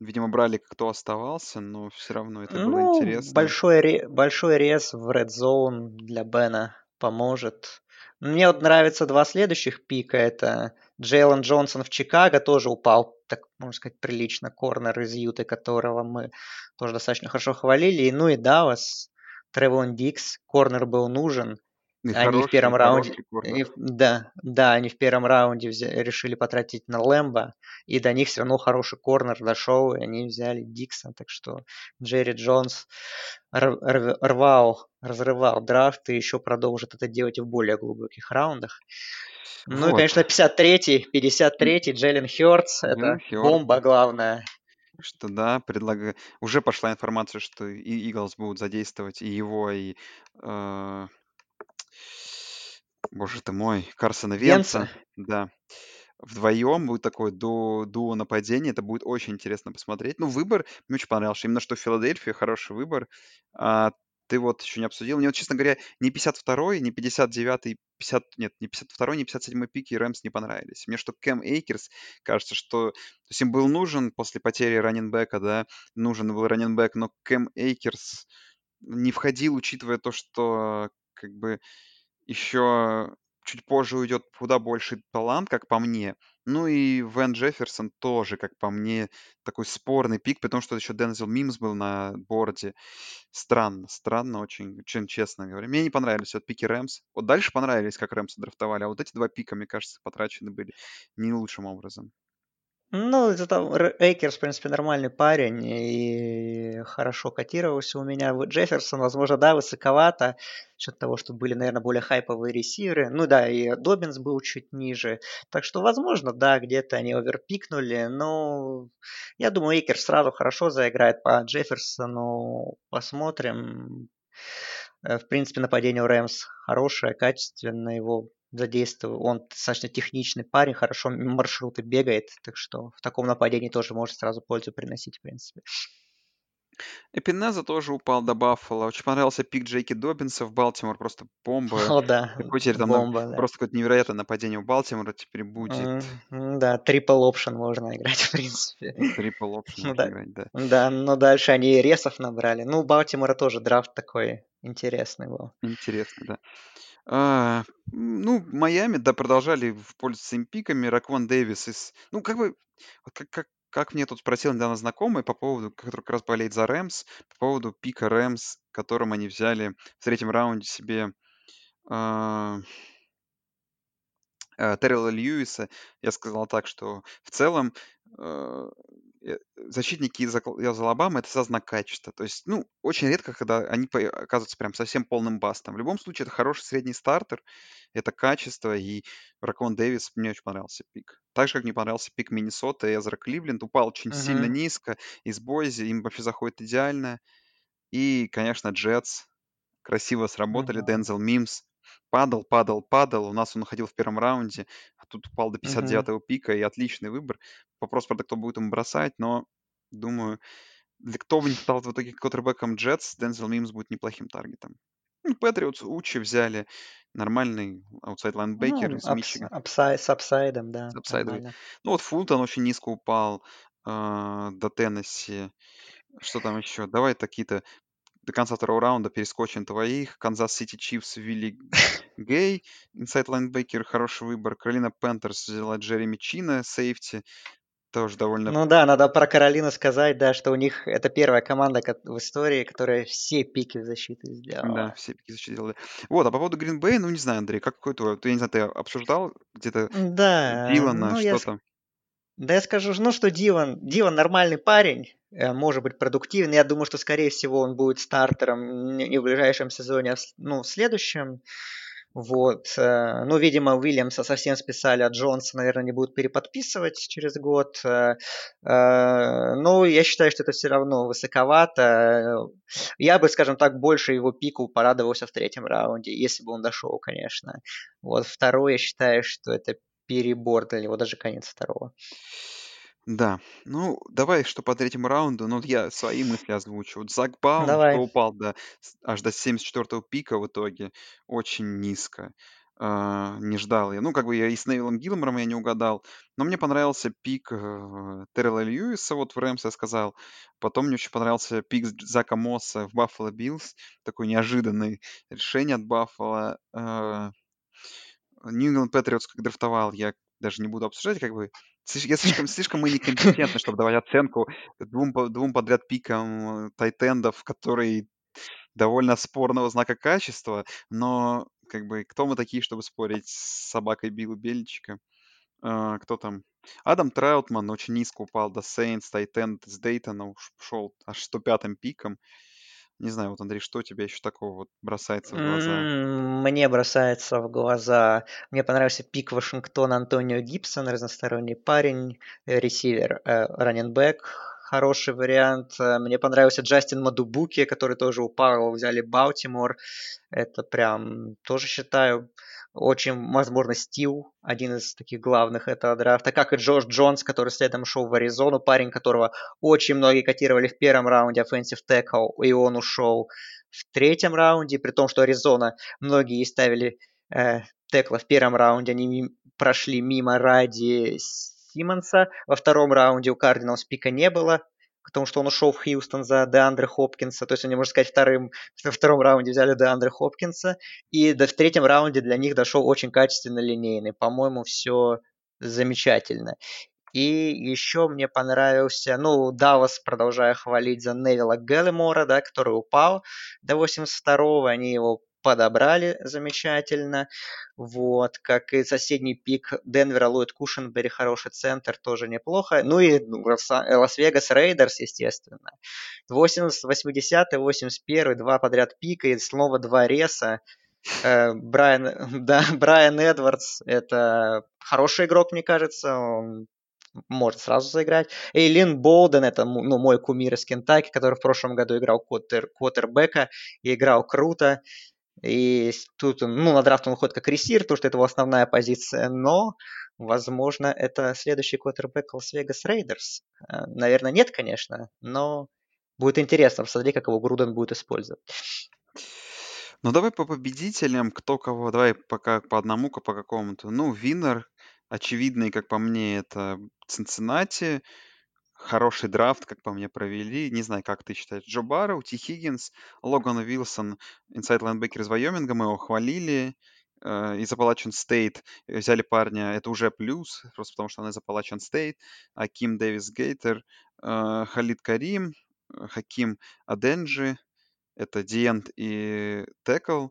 Speaker 2: видимо, брали, кто оставался, но все равно это было
Speaker 3: Ну,
Speaker 2: интересно.
Speaker 3: большой, ре- большой рез в Red Zone для Бена поможет. Мне вот нравятся два следующих пика. Это Джейлон Джонсон в Чикаго тоже упал, так можно сказать, прилично. Корнер из Юты, которого мы тоже достаточно хорошо хвалили. И, ну и Даллас, Тревон Дикс. Корнер был нужен.
Speaker 2: И
Speaker 3: Они в первом раунде, и да, да, они в первом раунде взя- решили потратить на Лэмбо, и до них все равно хороший корнер дошел, и они взяли Дикса, так что Джерри Джонс рвал, разрывал драфт и еще продолжит это делать и в более глубоких раундах. Ну и,
Speaker 2: Вот.
Speaker 3: конечно, 53-й, 53-й Джеллен Хёртс, это
Speaker 2: Хёртс.
Speaker 3: бомба главная.
Speaker 2: Что да, предлагаю. Уже пошла информация, что и Иглс будут задействовать и его, и э, боже ты мой, Карсона Венца.
Speaker 3: Венца.
Speaker 2: Да. Вдвоем будет такое ду дуо нападения. Это будет очень интересно посмотреть. Ну, выбор мне очень понравился. Именно что Филадельфия хороший выбор. А ты вот еще не обсудил. Мне вот, честно говоря, ни 52-й, ни 59-й, 50... Нет, ни 52-й, ни 57-й пики Рэмс не понравились. Мне что Кэм Эйкерс, кажется, что... То есть им был нужен после потери раннинбека, да, нужен был running back, но Кэм Эйкерс не входил, учитывая то, что как бы еще чуть позже уйдет куда больше талант, как по мне. Ну и Ван Джефферсон тоже, как по мне, такой спорный пик, потому что еще Дензел Мимс был на борде. Странно, странно очень, очень честно говоря. Мне не понравились вот пики Рэмс. Вот дальше понравились, как Рэмс драфтовали, а вот эти два пика, мне кажется, потрачены были не лучшим образом.
Speaker 3: Ну, это там Эйкерс, в принципе, нормальный парень и хорошо котировался у меня. Джефферсон, возможно, да, высоковато, за счет того, что были, наверное, более хайповые ресиверы. Ну да, и Добинс был чуть ниже. Так что, возможно, да, где-то они оверпикнули, но я думаю, Эйкерс сразу хорошо заиграет по Джефферсону. Посмотрим. Э, В принципе, нападение у Рэмс хорошее, качественное. Его задействовал. Он достаточно техничный парень, хорошо маршруты бегает, так что в таком нападении тоже может сразу пользу приносить, в принципе.
Speaker 2: Эпинеза тоже упал до Баффала. Очень понравился пик Джейки Добинса в Балтимор. Просто бомба.
Speaker 3: О, да,
Speaker 2: Какой теперь там на-
Speaker 3: бомба, да.
Speaker 2: просто какое-то невероятное нападение у Балтимора теперь будет.
Speaker 3: М, Да, трипл опшен можно играть, в принципе.
Speaker 2: Трипл опшн
Speaker 3: Ну
Speaker 2: можно
Speaker 3: да.
Speaker 2: играть, да.
Speaker 3: Да, но дальше они ресов набрали. Ну, у Балтимора тоже драфт такой интересный был.
Speaker 2: Интересно, да. А, ну, Майами, да, продолжали в пользу пиками. Ракван Дэвис из... Ну, как бы, как, как, как мне тут спросил недавно знакомый по поводу, который как раз болеет за Рэмс, по поводу пика Рэмс, которым они взяли в третьем раунде себе а, а, Террела Льюиса. Я сказал так, что в целом э, э, защитники из, из Алабамы это всегда знак качества. То есть, ну, очень редко, когда они оказываются прям совсем полным бастом. В любом случае, это хороший средний стартер, это качество, и Ракон Дэвис мне очень понравился пик. Так же, как мне понравился пик Миннесота и Эзра Кливленд. Упал очень сильно
Speaker 3: Мгм.
Speaker 2: низко из Бойзи, им вообще заходит идеально. И, конечно, Джетс красиво сработали.
Speaker 3: Мгм.
Speaker 2: Дензел Мимс падал, падал, падал. У нас он уходил в первом раунде, а тут упал до
Speaker 3: Мгм.
Speaker 2: 59-го пика, и отличный выбор. Вопрос, правда, кто будет ему бросать, но думаю, для кто бы ни стал в итоге квотербеком Джетс, Дензел Мимс будет неплохим таргетом. Ну, Патриотс, Уче взяли. Нормальный outside linebacker
Speaker 3: Ну,
Speaker 2: из
Speaker 3: апс-
Speaker 2: Мичигана.
Speaker 3: апсай- с апсайдом, да,
Speaker 2: Апсайдовый.
Speaker 3: нормально.
Speaker 2: Ну, вот Фултон очень низко упал а, до Теннесси. Что там еще? Давай такие-то до конца второго раунда перескочим твоих. Канзас Сити Чифс Вилли Гей, inside linebacker, хороший выбор. Каролина Пентерс взяла Джереми Чина, safety, тоже довольно...
Speaker 3: Ну да, надо про Каролину сказать, да, что у них это первая команда ко- в истории, которая все пики в защиту
Speaker 2: Да,
Speaker 3: сделала.
Speaker 2: все пики защитили. Вот, а по поводу Green Bay, ну, не знаю, Андрей, как какой твой... Ты, я не знаю, ты обсуждал где-то
Speaker 3: Да,
Speaker 2: Дилана,
Speaker 3: ну я,
Speaker 2: что
Speaker 3: ск-
Speaker 2: там?
Speaker 3: да я скажу, ну что Дилан, Дилан нормальный парень, э, может быть продуктивный. Я думаю, что скорее всего он будет стартером не в ближайшем сезоне, а в ну в следующем. Вот. э, Ну, видимо, Уильямса совсем списали, а Джонса, наверное, не будут переподписывать через год. Э, э, Ну, я считаю, что это все равно высоковато. Я бы, скажем так, больше его пику порадовался в третьем раунде, если бы он дошел, конечно. Вот второй, я считаю, что это перебор для него, даже конец второго.
Speaker 2: Да, ну, давай, что по третьему раунду, ну, вот я свои мысли озвучу. Вот Зак что
Speaker 3: Давай.
Speaker 2: упал до, с- аж до 74-го пика в итоге, очень низко. А, не ждал я. Ну, как бы я и с Невиллом Галлимором я не угадал, но мне понравился пик э, Террела Льюиса, вот в Рэмс я сказал. Потом мне очень понравился пик Зака Мосса в Баффало Биллс. Такое неожиданное решение от Баффало. Нью England Patriots как драфтовал, я даже не буду обсуждать, как бы я слишком, слишком мы некомпетентны, чтобы давать оценку двум, двум подряд пикам э, тайтендов, которые довольно спорного знака качества, но как бы кто мы такие, чтобы спорить с собакой Билла Бельчика? А, кто там? Адам Траутман очень низко упал до Сейнс, Тайтенд с Дейтона ушел аж 105-м пиком. Не знаю, вот, Андрей, что тебе еще такого вот бросается в глаза?
Speaker 3: Мне бросается в глаза. Мне понравился пик Вашингтона Антонио Гибсон, разносторонний парень, э, ресивер, раненбэк, хороший вариант. Э, Мне понравился Джастин Мадубуки, который тоже упал, взяли Балтимор. Это прям тоже считаю очень, возможно, Стил, один из таких главных этого драфта, как и Джош Джонс, который следом шел в Аризону, парень, которого очень многие котировали в первом раунде offensive tackle, и он ушел в третьем раунде, при том, что Аризона многие ставили э, текла в первом раунде, они ми- прошли мимо ради Симмонса, во втором раунде у Кардиналс пика не было, потому что он ушел в Хьюстон за Деандре Хопкинса, то есть они, можно сказать, вторым, во втором раунде взяли Деандре Хопкинса, и в третьем раунде для них дошел очень качественно линейный. По-моему, все замечательно. И еще мне понравился, ну, Даллас, продолжая хвалить за Невилла Галлимора, да, который упал до 82-го, они его подобрали замечательно. Вот, как и соседний пик Денвера, Ллойд Кушенбери, хороший центр, тоже неплохо. Ну и Лас-Вегас Рейдерс, естественно. 80, 80 81 два подряд пика и снова два реса. Э, Брайан, да, Брайан Эдвардс, это хороший игрок, мне кажется, он может сразу заиграть. Э, Линн Боуден, это ну, мой кумир из Кентаки, который в прошлом году играл квотер, квотербека и играл круто. И тут, ну, на драфт он уходит как ресивер, потому что это его основная позиция, но, возможно, это следующий квотербек Лас-Вегас Рейдерс. Э, Наверное, нет, конечно, но будет интересно посмотреть, как его Груден будет использовать.
Speaker 2: Ну, давай по победителям, кто кого, давай пока по одному, по какому-то. Ну, winner, очевидный, как по мне, это Цинциннати. Хороший драфт, как по мне, провели. Не знаю, как ты считаешь. Джо Бэрроу, Ти Хиггинс, Логан Уилсон, inside linebacker из Вайоминга, мы его хвалили. Э, Из Appalachian State взяли парня, это уже плюс, просто потому что он из Appalachian State. Аким Дэвис Гейтер, э, Халид Карим, э, Хаким Аденджи, это D-end и tackle.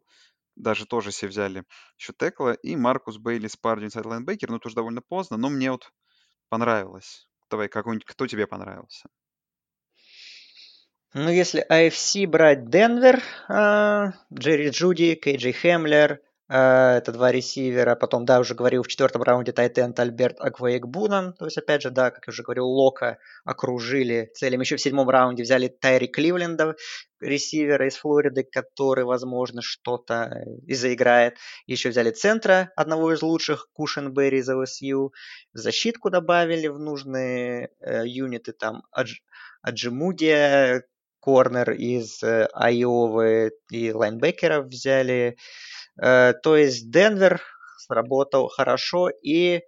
Speaker 2: Даже тоже все взяли еще tackle а. И Маркус Бейли с парнем inside linebacker. Ну, тоже довольно поздно, но мне вот понравилось. Давай, какой-нибудь, кто тебе понравился?
Speaker 3: Ну, если AFC брать Денвер, а, Джерри Джуди, Кей Джей Хэмлер, это два ресивера. Потом, да, уже говорил, в четвертом раунде tight end Альберт Окуэгбунам. То есть, опять же, да, как я уже говорил, Лока окружили целям. Еще в седьмом раунде взяли Тайри Кливленда, ресивера из Флориды, который, возможно, что-то и заиграет. Еще взяли центра, одного из лучших, Кушенберри из ЛСЮ. Защитку добавили в нужные э, юниты, там, Адж, Аджимудия, корнер из э, Айовы и лайнбекеров взяли. Э, то есть Денвер сработал хорошо и,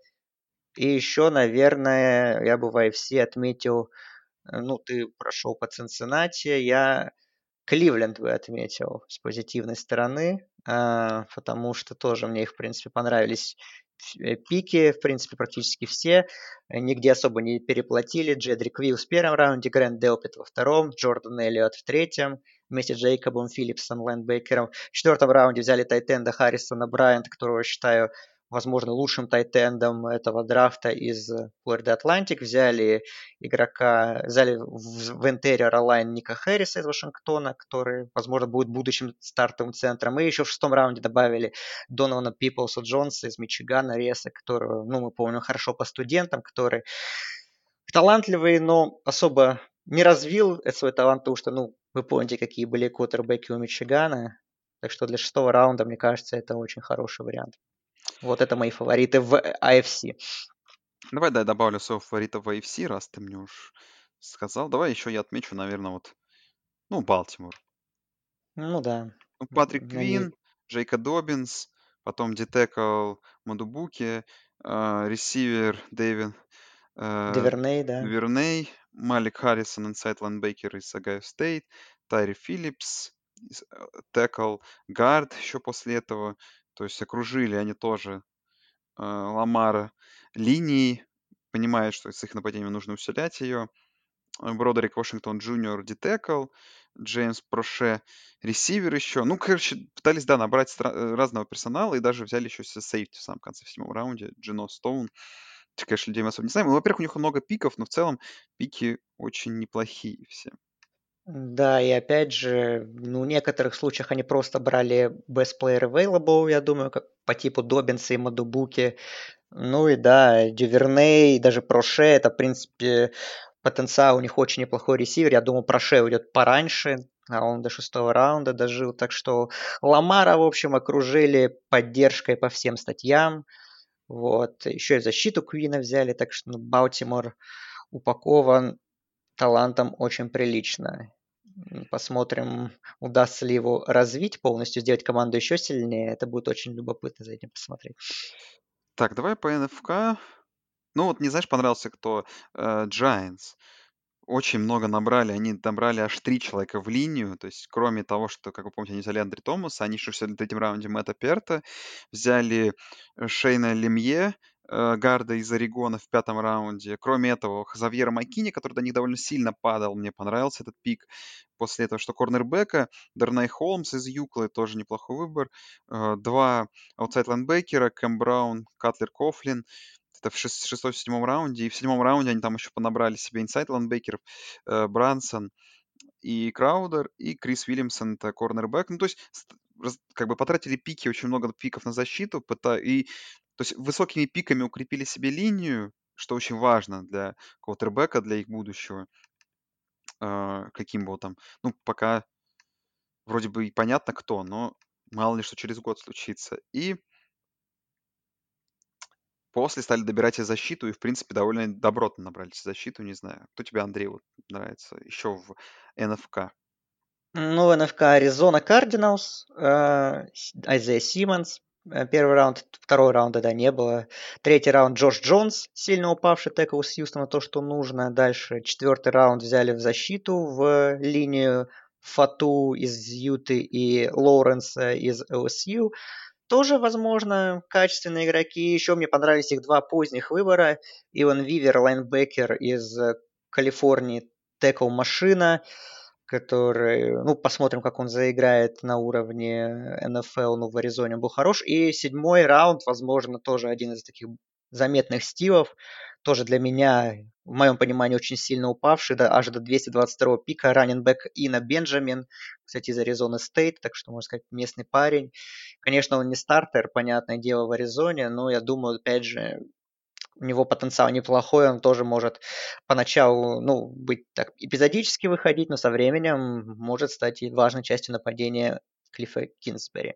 Speaker 3: и еще, наверное, я бы в AFC отметил, э, ну, ты прошел по Цинциннати, я Кливленд бы отметил с позитивной стороны, потому что тоже мне их, в принципе, понравились Э, пики, в принципе, практически все. Э, нигде особо не переплатили. Джедрик Вилл в первом раунде, Грэнд Делпит во втором, Джордан Эллиот в третьем, вместе с Джейкобом Филлипсом, лайнбекером. В четвертом раунде взяли Тайтенда Харрисона Брайант, которого считаю возможно, лучшим тайтендом этого драфта из Флориды Атлантик. Взяли игрока, взяли в интерьер онлайн Ника Хэрриса из Вашингтона, который, возможно, будет будущим стартовым центром. И еще в шестом раунде добавили Донована Пиплса Джонса из Мичигана, Реса, которого, ну, мы помним хорошо по студентам, который талантливый, но особо не развил свой талант, потому что, ну, вы помните, какие были квотербеки у Мичигана. Так что для шестого раунда, мне кажется, это очень хороший вариант. Вот это мои фавориты в AFC.
Speaker 2: Давай, да, добавлю своего фаворита в AFC, раз ты мне уж сказал. Давай еще я отмечу, наверное, вот, ну, Балтимор.
Speaker 3: Ну да.
Speaker 2: Ну, Патрик Квин, Джей Кей Доббинс, потом D-tackle Мадубуике, э, ресивер Дэвин
Speaker 3: э, Деверней, да.
Speaker 2: Верней, Малик Харрисон, inside linebacker из Огайо Стейт, Тайри Филлипс, tackle guard еще после этого, то есть окружили они тоже э, Ламара линией, понимают, что с их нападением нужно усилять ее. Бродерик Вашингтон Джуниор D-tackle, Джеймс Проше ресивер еще. Ну, короче, пытались, да, набрать стра- разного персонала и даже взяли еще сейфти в самом конце, в седьмом раунде, Джино Стоун. Конечно, людей мы особо не знаем. Ну, во-первых, у них много пиков, но в целом пики очень неплохие все.
Speaker 3: Да, и опять же, ну, в некоторых случаях они просто брали best player available, я думаю, как по типу Добинса и Мадубуки. Ну и да, Дюверней, даже Проше, это, в принципе, потенциал у них очень неплохой ресивер. Я думаю, Проше уйдет пораньше, а он до шестого раунда дожил. Так что Ламара, в общем, окружили поддержкой по всем статьям. Вот. Еще и защиту Квина взяли, так что ну, Балтимор упакован талантом очень прилично. Посмотрим, удастся ли его развить полностью, сделать команду еще сильнее. Это будет очень любопытно за этим посмотреть.
Speaker 2: Так, давай по НФК. Ну вот, не знаешь, понравился кто? Э, Giants. Очень много набрали. Они набрали аж три человека в линию. То есть, кроме того, что, как вы помните, они взяли Андре Томаса, они еще в третьем раунде Мэтта Перта, взяли э, Шейна Лемье, Э, гарда из Орегона в пятом раунде. Кроме этого, Ксавьера Маккинни, который до них довольно сильно падал, мне понравился этот пик. После этого, что корнербека, Дарнай Холмс из UCLA, тоже неплохой выбор. Э, два outside linebacker а, Кэм Браун, Картер Кофлин. Это в шестом-седьмом раунде. И в седьмом раунде они там еще понабрали себе inside linebacker ов. Э, Брансон и Краудер, и Крис Уильямсон, это корнербэк. Ну, то есть как бы потратили пики, очень много пиков на защиту, и то есть высокими пиками укрепили себе линию, что очень важно для квотербека, для их будущего. Э, каким был там. Ну, пока вроде бы и понятно кто, но мало ли что через год случится. И после стали добирать и защиту, и, в принципе, довольно добротно набрали защиту, не знаю. Кто тебе, Андрей, вот нравится еще в НФК?
Speaker 3: Ну, НФК Аризона Кардиналс, Айзея Симмонс, первый раунд, второй раунда, да, не было. Третий раунд Джош Джонс, сильно упавший текл с Хьюстона, то, что нужно. Дальше четвертый раунд взяли в защиту в линию Фату из Юты и Лоуренса из ЛСЮ. Тоже, возможно, качественные игроки. Еще мне понравились их два поздних выбора. Эван Уивер, лайнбекер из Калифорнии, tackle машина который, ну, посмотрим, как он заиграет на уровне НФЛ, ну, в Аризоне он был хорош. И седьмой раунд, возможно, тоже один из таких заметных steal ов. Тоже для меня, в моем понимании, очень сильно упавший, да, аж до 222 пика, running back Ино Бенджамин, кстати, из Аризоны Стейт, так что, можно сказать, местный парень. Конечно, он не стартер, понятное дело, в Аризоне, но я думаю, опять же, у него потенциал неплохой, он тоже может поначалу, ну, быть так эпизодически выходить, но со временем может стать и важной частью нападения Клиффа Кинсбери.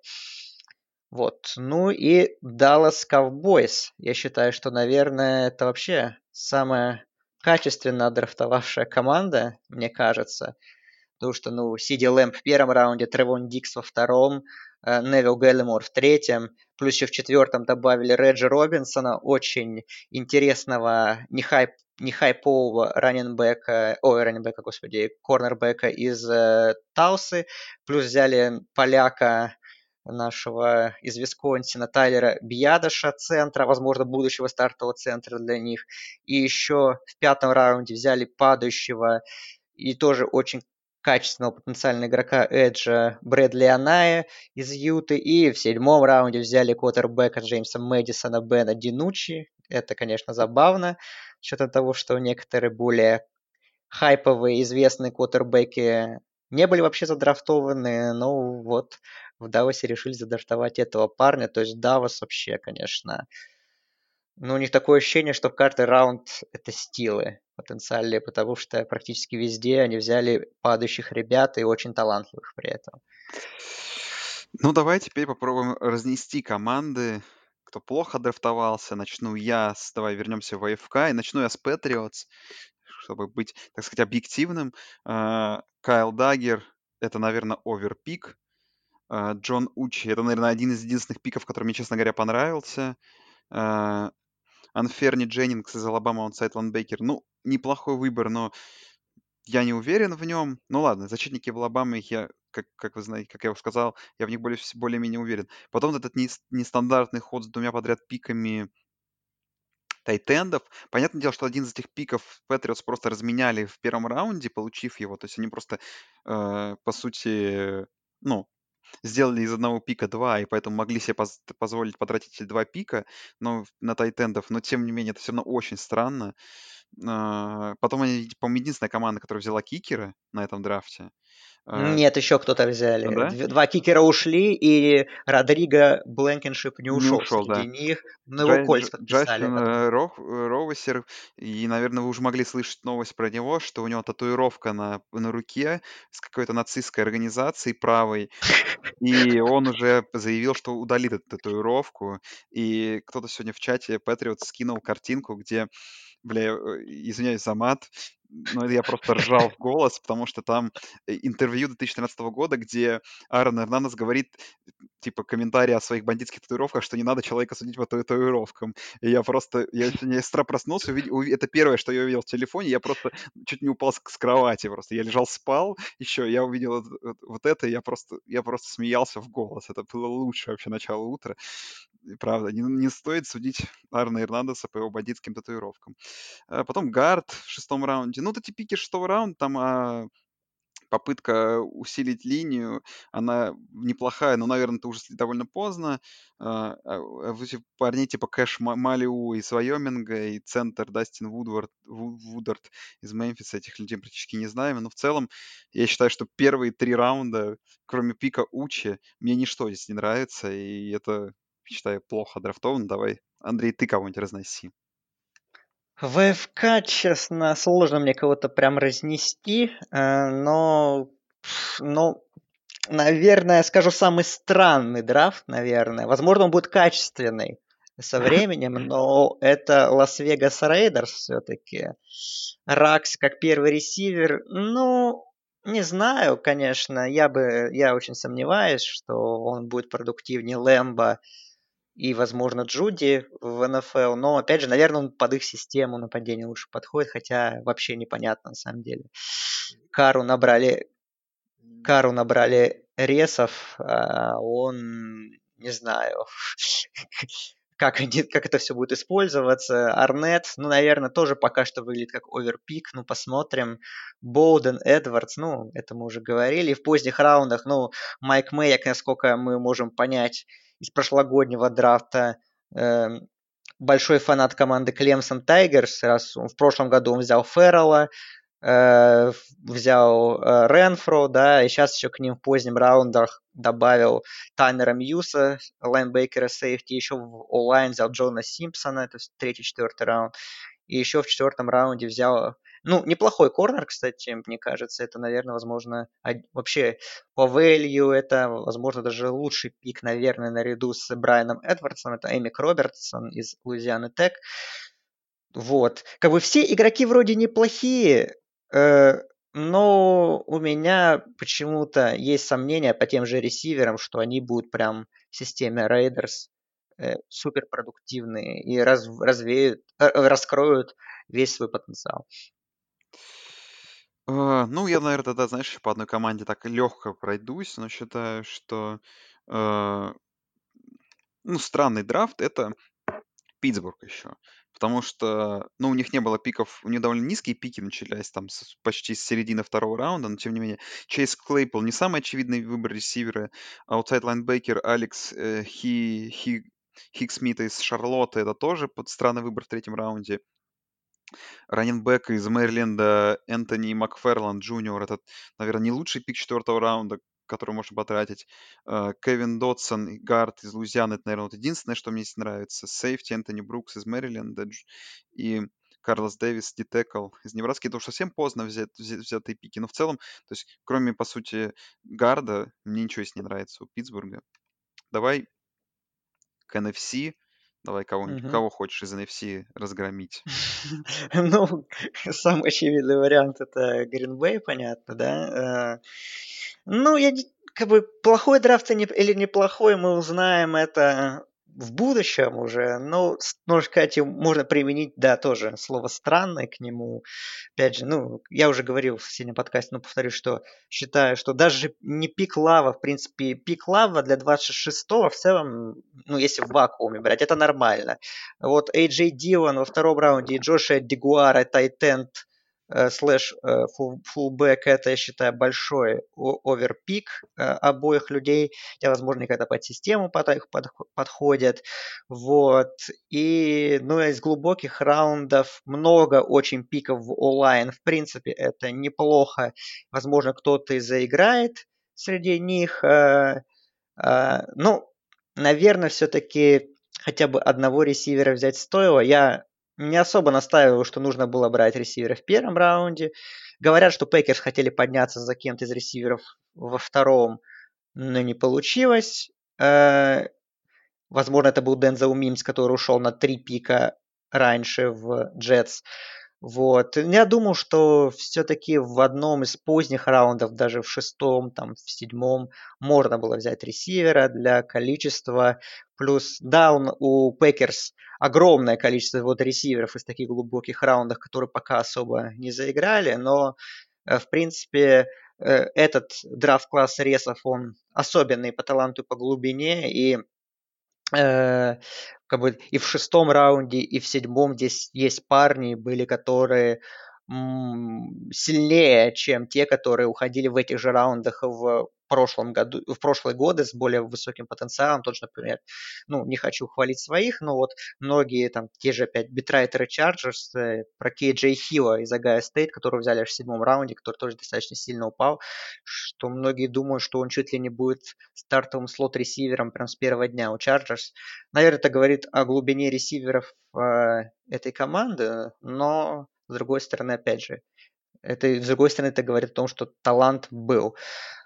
Speaker 3: Вот. Ну и Dallas Cowboys. Я считаю, что, наверное, это вообще самая качественно драфтовавшая команда, мне кажется. Потому что, ну, Сиди Лэмп в первом раунде, Тревон Дикс во втором, э, Невил Геллимор в третьем, плюс еще в четвертом добавили Реджи Робинсона, очень интересного, не, хайп, не хайпового раненбека, ой, раненбека, господи, корнербека из э, Таусы, плюс взяли поляка нашего из Висконсина Тайлера Бьядыша центра, возможно, будущего стартового центра для них. И еще в пятом раунде взяли падающего и тоже очень качественного потенциального игрока Эджа Брэдли Аная из Юты. И в седьмом раунде взяли квотербека Джеймса Мэдисона Бена Динучи. Это, конечно, забавно, с учетом того, что некоторые более хайповые, известные квотербеки не были вообще задрафтованы. Ну вот, в Давосе решили задрафтовать этого парня. То есть Давос вообще, конечно, ну, у них такое ощущение, что каждый раунд это стилы потенциальные, потому что практически везде они взяли падающих ребят и очень талантливых при этом.
Speaker 2: Ну, давай теперь попробуем разнести команды, кто плохо драфтовался. Начну я с... Давай вернемся в АФК. И начну я с Патриотс, чтобы быть, так сказать, объективным. А, Кайл Даггер — это, наверное, overpick. А, Джош Учи. Это, наверное, один из единственных пиков, который мне, честно говоря, понравился. А, Анферни Дженнингс из Алабама, outside linebacker. Ну, неплохой выбор, но я не уверен в нем. Ну ладно, защитники в Алабаме, я, как, как вы знаете, как я уже сказал, я в них более, более-менее уверен. Потом этот нестандартный ход с двумя подряд пиками тайтендов. Понятное дело, что один из этих пиков Патриотс просто разменяли в первом раунде, получив его. То есть они просто, э, по сути, ну, сделали из одного пика два, и поэтому могли себе поз- позволить потратить два пика но, на тайтендов, но тем не менее это все равно очень странно. А, потом они, по-моему, единственная команда, которая взяла кикера на этом драфте.
Speaker 3: А, Нет, еще кто-то взяли.
Speaker 2: Да?
Speaker 3: Два кикера ушли, и Родриго Бленкеншип не ушел, не ушел среди да. них. Но его Кольц подписали.
Speaker 2: Джастин э, Роусер, и, наверное, вы уже могли слышать новость про него, что у него татуировка на, на руке с какой-то нацистской организацией правой, и он уже заявил, что удалит эту татуировку, и кто-то сегодня в чате Patriot скинул картинку, где бля, э, извиняюсь за мат, но я просто ржал в голос, потому что там э, интервью 2013 года, где Аарон Эрнандес говорит, типа, комментарии о своих бандитских татуировках, что не надо человека судить по татуировкам. И я просто, я сегодня с проснулся, увидел, это первое, что я увидел в телефоне, я просто чуть не упал с, кровати просто. Я лежал, спал еще, я увидел вот, вот это, я просто, я просто смеялся в голос. Это было лучшее вообще начало утра. Правда, не, не стоит судить Арна Эрнандеса по его бандитским татуировкам. А потом Гард в шестом раунде. Ну, вот эти пики шестого раунда, там а, попытка усилить линию, она неплохая, но, наверное, это уже довольно поздно. А, а парни типа Кэш Малиу из Вайоминга и центр Дастин Вудвард, Вудард из Мемфиса, этих людей практически не знаем, но в целом я считаю, что первые три раунда, кроме пика Учи, мне ничто здесь не нравится, и это считаю, плохо драфтован. Давай, Андрей, ты кого-нибудь разноси.
Speaker 3: В АФК, честно, сложно мне кого-то прям разнести, э, но, но, наверное, скажу самый странный драфт, наверное. Возможно, он будет качественный со временем, но это Лас-Вегас Рейдерс все-таки. Раггс как первый ресивер, ну, не знаю, конечно, я бы, я очень сомневаюсь, что он будет продуктивнее Лэмбо и, возможно, Джуди в НФЛ. Но, опять же, наверное, он под их систему нападения лучше подходит, хотя вообще непонятно на самом деле. Кару набрали, Кару набрали Ресов, а он, не знаю, как, они, как это все будет использоваться. Арнет, ну, наверное, тоже пока что выглядит как оверпик, ну, посмотрим. Боуден, Эдвардс, ну, это мы уже говорили. В поздних раундах, ну, Майк Мэйок, насколько мы можем понять, из прошлогоднего драфта. Э, большой фанат команды Клемсон Тайгерс, раз в прошлом году он взял Феррелла, э, взял э, Ренфро, да, и сейчас еще к ним в позднем раундах добавил Таннера Мьюза, лайнбекера сейфти, еще в O-line взял Джона Симпсона, это третий-четвертый раунд, и еще в четвертом раунде взял ну, неплохой корнер, кстати, мне кажется. Это, наверное, возможно, вообще по value это, возможно, даже лучший пик, наверное, наряду с Брайаном Эдвардсом. Это Эмик Робертсон из Луизианы Тек. Вот. Как бы все игроки вроде неплохие, э, но у меня почему-то есть сомнения по тем же ресиверам, что они будут прям в системе Raiders суперпродуктивные и раз, развеют, э, раскроют весь свой потенциал.
Speaker 2: А, ну, я, наверное, тогда, знаешь, по одной команде так легко пройдусь, но считаю, что э, ну, странный драфт это Питтсбург еще. Потому что, ну, у них не было пиков, у них довольно низкие пики начались там с- почти с середины второго раунда, но тем не менее, Чейз Клейпл не самый очевидный выбор ресивера, outside linebacker Алекс э, Хи, Хи, Хайсмита из Шарлотты, это тоже под странный выбор в третьем раунде running back из Мэриленда Энтони Макферланд Джуниор. Это, наверное, не лучший пик четвертого раунда, который можно потратить. Э, Кевин Дотсон, гард из Луизианы, это, наверное, вот единственное, что мне здесь нравится. Сейфти Энтони Брукс из Мэриленда и Карлос Дэвис, D-tackle из Небраски. Это уж совсем поздно взять, взять, взятые пики. Но в целом, то есть, кроме, по сути, гарда, мне ничего здесь не нравится у Питтсбурга. Давай к NFC. Давай кого-нибудь,
Speaker 3: Мгм.
Speaker 2: кого хочешь из NFC разгромить.
Speaker 3: Ну, самый очевидный вариант это Гринбей, понятно, да? Э, Ну, я как бы плохой драфт или неплохой, мы узнаем это в будущем уже, но, можно сказать, можно применить, да, тоже слово странное к нему. Опять же, ну, я уже говорил в соседнем подкасте, но повторюсь, что считаю, что даже не пик лава, в принципе, пик лава для 26-го в целом, ну, если в вакууме брать, это нормально. Вот AJ Дилан во втором раунде и Джоша Дигуара, Тайтенд, Э, слэш э, фулбэк это, я считаю, большой оверпик э, обоих людей, хотя, возможно, когда под систему подходят. Вот. И, ну, из глубоких раундов много очень пиков в онлайн. В принципе, это неплохо. Возможно, кто-то и заиграет среди них. Ну, наверное, все-таки хотя бы одного ресивера взять стоило. Я не особо настаиваю, что нужно было брать ресивера в первом раунде. Говорят, что Пейкерс хотели подняться за кем-то из ресиверов во втором, но не получилось. Э, возможно, это был Дензел Мимс, который ушел на три пика раньше в Джетс. Вот. Я думаю, что все-таки в одном из поздних раундов, даже в шестом, там, в седьмом, можно было взять ресивера для количества. Плюс, да, он, у Пэкерс огромное количество вот ресиверов из таких глубоких раундов, которые пока особо не заиграли, но, э, в принципе, э, этот драфт-класс ресов, он особенный по таланту по глубине, и э, как бы и в шестом раунде, и в седьмом здесь есть парни были, которые сильнее, чем те, которые уходили в этих же раундах в прошлом году, в прошлые годы с более высоким потенциалом. Тот же, например, ну, не хочу хвалить своих, но вот многие там, те же опять битрайтеры Chargers, э, про Кейджей Хилла из Агая Стейт, которого взяли аж в седьмом раунде, который тоже достаточно сильно упал, что многие думают, что он чуть ли не будет стартовым слот-ресивером прям с первого дня у Chargers. Наверное, это говорит о глубине ресиверов э, этой команды, но с другой стороны, опять же, это, с другой стороны, это говорит о том, что талант был.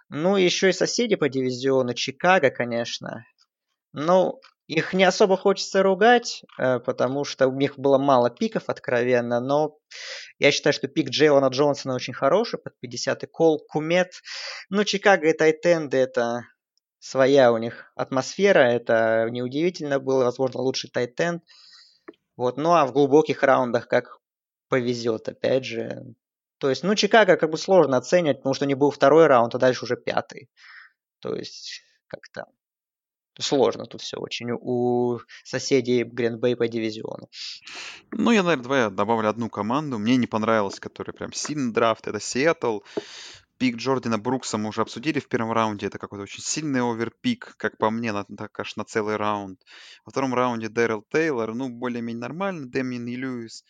Speaker 3: Ну, еще и соседи по дивизиону Чикаго, конечно. Ну, их не особо хочется ругать, э, потому что у них было мало пиков, откровенно, но я считаю, что пик Джейлона Джонсона очень хороший, под 50-й кол, Кумет. Ну, Чикаго и Тайтенды – это своя у них атмосфера, это неудивительно было, возможно, лучший Тайтенд. Вот. Ну, а в глубоких раундах, как повезет, опять же. То есть, ну, Чикаго как бы сложно оценивать, потому что не был второй раунд, а дальше уже пятый. То есть, как-то сложно тут все очень у соседей Гринбей по дивизиону.
Speaker 2: Ну, я, наверное, давай добавлю одну команду. Мне не понравилось, которая прям сильный драфт. Это Сиэтл. пик Джордана Брукса мы уже обсудили в первом раунде. Это какой-то очень сильный оверпик, как по мне, на, так аж на целый раунд. Во втором раунде Дэрил Тейлор, ну, более-менее нормально. Дэмин и Льюис,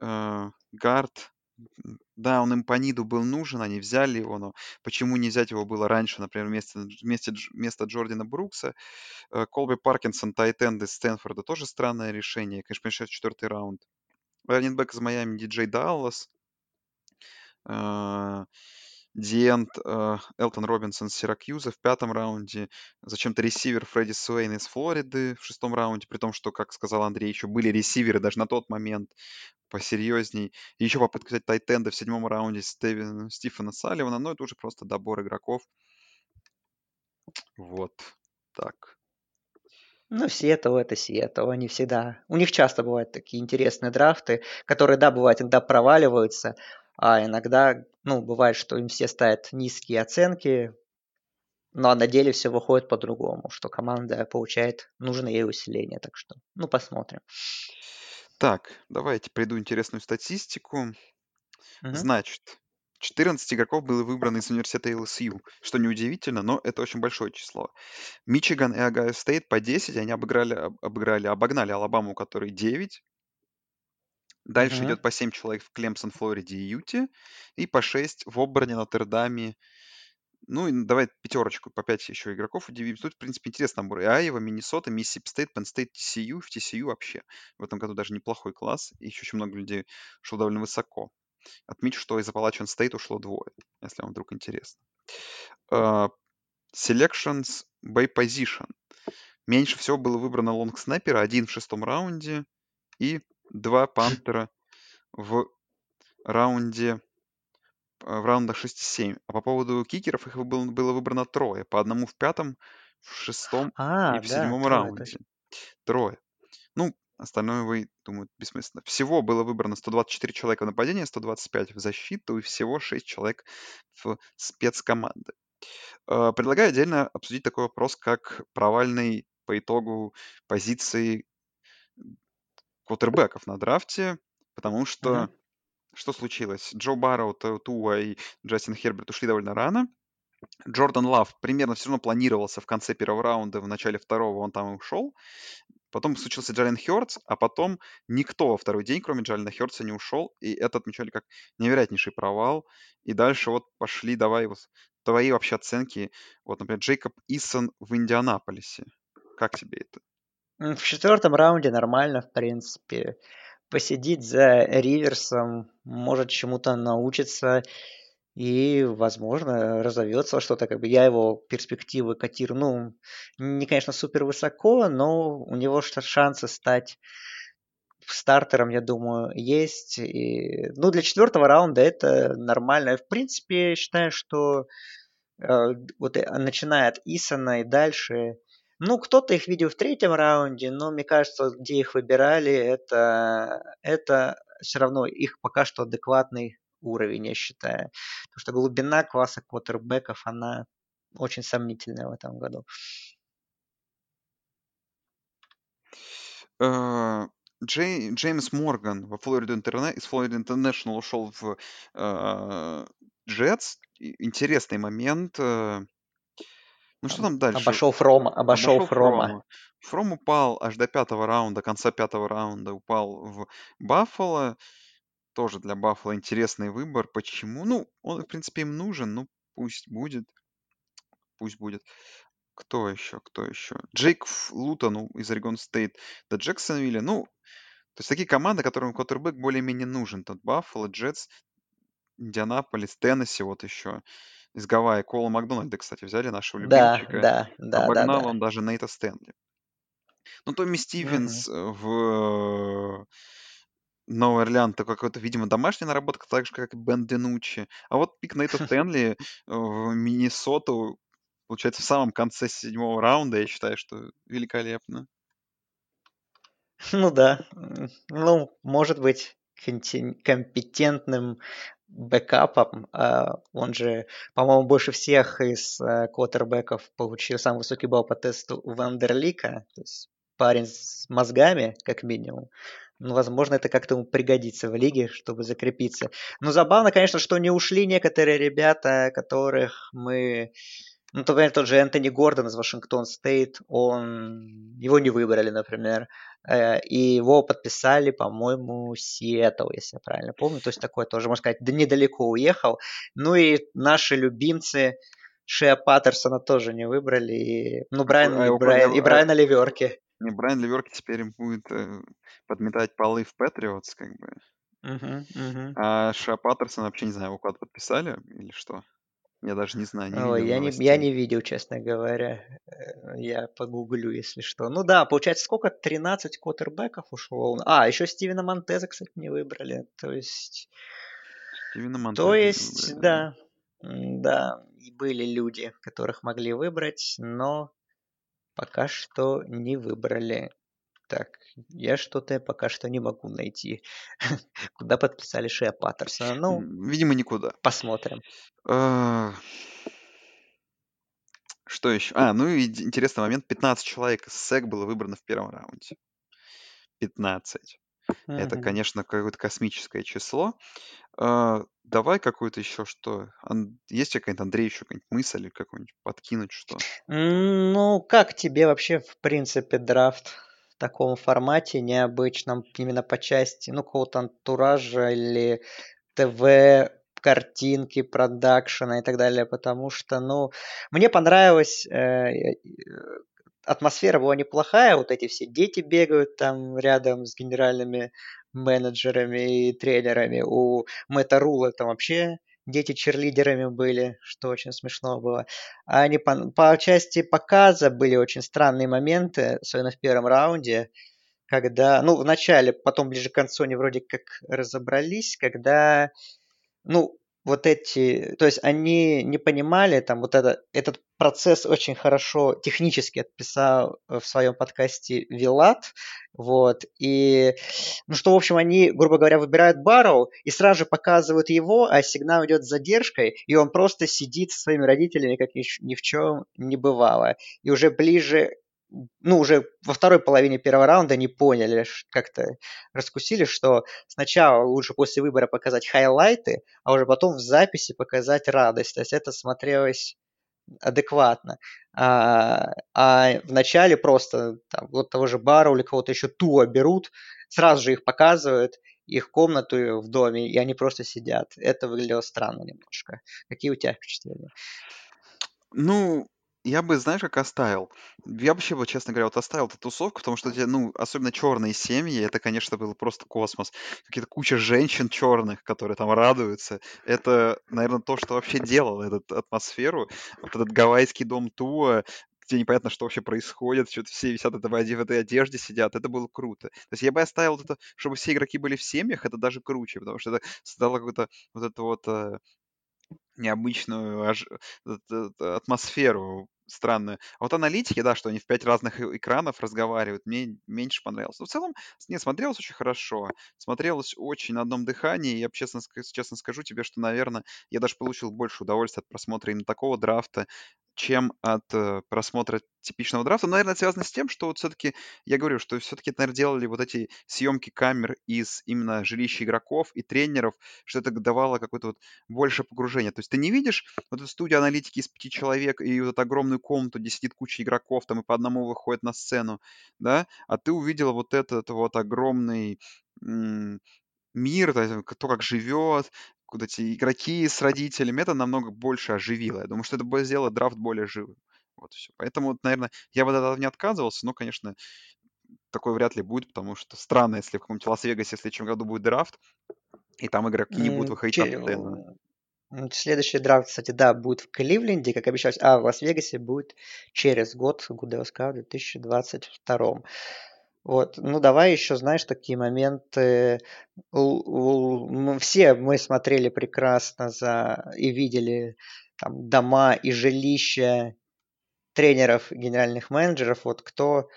Speaker 2: э, Гард. Да, он им по ниду был нужен, они взяли его, но почему не взять его было раньше, например, вместо, вместо, вместо Джордана Брукса? Э, Колби Паркинсон, Тайтенд из Стэнфорда, тоже странное решение. Конечно, понимаешь, четвертый раунд. Раннинбэк из Майами, Диджей Даллас. Э, Диент, э, Элтон Робинсон с Сиракьюза в пятом раунде. Зачем-то ресивер Фредди Суэйн из Флориды в шестом раунде, при том, что, как сказал Андрей, еще были ресиверы даже на тот момент посерьезней. И еще попытка взять тайтенда в седьмом раунде Стивена, Стивена Салливана, но это уже просто добор игроков. Вот так.
Speaker 3: Ну, Сиэтл это Сиэтл, они всегда... У них часто бывают такие интересные драфты, которые, да, бывает, иногда проваливаются, а иногда, ну, бывает, что им все ставят низкие оценки, но на деле все выходит по-другому, что команда получает нужное ей усиление. Так что, ну, посмотрим.
Speaker 2: Так, давайте приду интересную статистику. Угу. Значит, 14 игроков было выбрано из университета LSU, что неудивительно, но это очень большое число. Мичиган и Огайо Стейт по 10, они обыграли, обыграли, обогнали Алабаму, у которой 9. Дальше
Speaker 3: Мгм.
Speaker 2: идет по 7 человек в Клемсон, Флориде и Юте. И по 6 в Оберне, Нотр-Даме. Ну, и давай пятерочку, по 5 еще игроков удивим. Тут, в принципе, интересный набор. И Айва, Миннесота, Миссисипи Стейт, Пенн Стейт, TCU. В TCU вообще в этом году даже неплохой класс. И еще очень много людей шло довольно высоко. Отмечу, что из Appalachian State ушло двое, если вам вдруг интересно. Uh, selections by position. Меньше всего было выбрано лонгснайпера, один в шестом раунде и два пантера в раунде в раундах 6-7. А по поводу кикеров их было, было выбрано трое. По одному в пятом, в шестом
Speaker 3: А,
Speaker 2: и в
Speaker 3: да,
Speaker 2: седьмом
Speaker 3: трое,
Speaker 2: раунде.
Speaker 3: точно.
Speaker 2: Трое. Ну, остальное вы, думаю, бессмысленно. Всего было выбрано 124 человека в нападение, 125 в защиту и всего 6 человек в спецкоманды. Э, предлагаю отдельно обсудить такой вопрос, как провальный по итогу позиции квотербеков на драфте, потому что
Speaker 3: Мгм.
Speaker 2: Что случилось? Джо Барроу, Ту- Туа и Джастин Херберт ушли довольно рано. Джордан Лав примерно все равно планировался в конце первого раунда, в начале второго он там и ушел. Потом случился Джален Хёртс, а потом никто во второй день, кроме Джалена Хёртса, не ушел. И это отмечали как невероятнейший провал. И дальше вот пошли, давай вот твои вообще оценки. Вот, например, Джейкоб Исон в Индианаполисе. Как тебе это?
Speaker 3: В четвертом раунде нормально, в принципе. Посидит за Риверсом, может чему-то научиться и, возможно, разовьется что-то. Как бы я его перспективы котирую, ну, не, конечно, супер высоко, но у него шансы стать стартером, я думаю, есть. И, ну, для четвертого раунда это нормально. В принципе, считаю, что э, вот э, начиная от Исона и дальше, ну, кто-то их видел в третьем раунде, но мне кажется, где их выбирали, это, это все равно их пока что адекватный уровень, я считаю. Потому что глубина класса квотербеков, она очень сомнительная в этом году.
Speaker 2: Э, Джей, Джеймс Морган во Флориду Интерне, из Флориды Интернешнл ушел в Джетс. И- Интересный момент. э. Ну что
Speaker 3: Там
Speaker 2: дальше?
Speaker 3: Обошел Фрома, обошел
Speaker 2: Обошел
Speaker 3: Фрома.
Speaker 2: Фрома. Фром упал аж до пятого раунда, конца пятого раунда упал в Баффало. Тоже для Баффало интересный выбор. Почему? Ну, он, в принципе, им нужен. Ну, пусть будет. Пусть будет. Кто еще? Кто еще? Джейк Лутон из Орегон Стейт до Джексонвилля. Ну, то есть такие команды, которым квотербек более-менее нужен. Тут Баффало, Джетс, Индианаполис, Теннесси вот еще. Из Гавайи. Кола Макдональда, кстати, взяли нашего
Speaker 3: Да,
Speaker 2: любимчика.
Speaker 3: да, да, да,
Speaker 2: Обогнал
Speaker 3: да.
Speaker 2: он даже Нейта Стэнли. Ну, Томми. Стивенс э, в Новый Орлеан, это какой-то, видимо, домашняя наработка, так же, как и Бен Динуччи. А вот пик Нейта Стэнли в Миннесоту, получается, в самом конце седьмого раунда, я считаю, что великолепно.
Speaker 3: Ну да. Ну, может быть, компетентным бэкапом. А Он же, по-моему, больше всех из э, квотербеков получил самый высокий балл по тесту Вандерлика. То есть парень с мозгами, как минимум. Ну, возможно, это как-то ему пригодится в лиге, чтобы закрепиться. Но забавно, конечно, что не ушли некоторые ребята, которых мы... Ну, например, тот же Энтони Гордон из Вашингтон Стейт, он... его не выбрали, например. Э, и его подписали, по-моему, Сиэтл, если я правильно помню. То есть такой тоже, можно сказать, недалеко уехал. Ну и наши любимцы Шея Паттерсона тоже не выбрали. И, ну, Брайан, а, и, Брайан, и Брайана Ливерки.
Speaker 2: Не, Брайан Ливерки теперь будет э, подметать полы в Патриотс, как бы.
Speaker 3: Угу, угу.
Speaker 2: А Шея Паттерсон вообще не знаю, его куда-то подписали или что? Я даже не знаю, не
Speaker 3: Ой, видел я, не, я не видел, честно говоря. Э, я погуглю, если что. Ну да, получается, сколько? 13 квотербеков ушло. А, еще Стивена Монтеза, кстати, не выбрали. То есть...
Speaker 2: Стивена Монтеза
Speaker 3: То есть, выбрали, да. Да, и были люди, которых могли выбрать, но пока что не выбрали. Так, я что-то пока что не могу найти. Куда подписали Шея Паттерсона? Ну,
Speaker 2: Видимо, никуда.
Speaker 3: посмотрим.
Speaker 2: А, Что еще? А, ну и интересный момент. 15 человек из СЭК было выбрано в первом раунде. 15. Это, конечно, какое-то космическое число. А, давай какую-то еще что? Ан- Есть какая-нибудь, Андрей, еще какая-нибудь мысль или какую-нибудь подкинуть что?
Speaker 3: Ну, как тебе вообще, в принципе, драфт? В таком формате необычном, именно по части, ну, какого-то антуража или ТВ, картинки, продакшена и так далее, потому что, ну, мне понравилось, э, э, атмосфера была неплохая, вот эти все дети бегают там рядом с генеральными менеджерами и тренерами, у Мэтта Рула там вообще дети черлидерами были, что очень смешно было. А они по, по части показа были очень странные моменты, особенно в первом раунде, когда, ну, в начале, потом ближе к концу они вроде как разобрались, когда, ну, вот эти, то есть они не понимали, там вот это, этот процесс очень хорошо технически отписал в своем подкасте Вилат, вот, и, ну что, в общем, они, грубо говоря, выбирают Барроу и сразу же показывают его, а сигнал идет с задержкой, и он просто сидит со своими родителями, как ни, ни в чем не бывало. И уже ближе ну, уже во второй половине первого раунда не поняли, как-то раскусили, что сначала лучше после выбора показать хайлайты, а уже потом в записи показать радость. То есть это смотрелось адекватно. А, а в начале просто там, вот того же бара или кого-то еще туа берут, сразу же их показывают, их комнату в доме, и они просто сидят. Это выглядело странно немножко. Какие у тебя впечатления?
Speaker 2: Ну, я бы, знаешь, как оставил? Я вообще бы, честно говоря, вот оставил эту тусовку, потому что, ну, особенно черные семьи, это, конечно, был просто космос. Какие-то куча женщин черных, которые там радуются. Это, наверное, то, что вообще делало эту атмосферу. Вот этот гавайский дом Туа, где непонятно, что вообще происходит, что-то все висят это в этой одежде, сидят, это было круто. То есть я бы оставил это, чтобы все игроки были в семьях, это даже круче, потому что это создало какую-то вот эту вот э, необычную аж- атмосферу странную. А вот аналитики, да, что они в пять разных экранов разговаривают, мне меньше понравилось. Но в целом, не, смотрелось очень хорошо. Смотрелось очень на одном дыхании. Я честно, честно скажу тебе, что, наверное, я даже получил больше удовольствия от просмотра именно такого драфта, чем от э, просмотра типичного драфта. Но, наверное, это связано с тем, что вот все-таки, я говорю, что все-таки, наверное, делали вот эти съемки камер из именно жилища игроков и тренеров, что это давало какое-то вот больше погружение. То есть ты не видишь вот эту студию аналитики из пяти человек и вот эту огромную комнату, где сидит куча игроков, там и по одному выходит на сцену, да, а ты увидела вот этот вот огромный мир, кто как живет, вот эти игроки с родителями, это намного больше оживило. Я думаю, что это сделало драфт более живым. Вот все. Поэтому, наверное, я бы от этого не отказывался, но, конечно, такой вряд ли будет, потому что странно, если в каком-нибудь Лас-Вегасе в следующем году будет драфт, и там игроки не будут выходить Че...
Speaker 3: на Следующий драфт, кстати, да, будет в Кливленде, как обещалось, а в Лас-Вегасе будет через год, ГУДСК в 2022. Вот, ну давай еще, знаешь, такие моменты. Все мы смотрели прекрасно за и видели там дома и жилища тренеров, генеральных менеджеров. Вот кто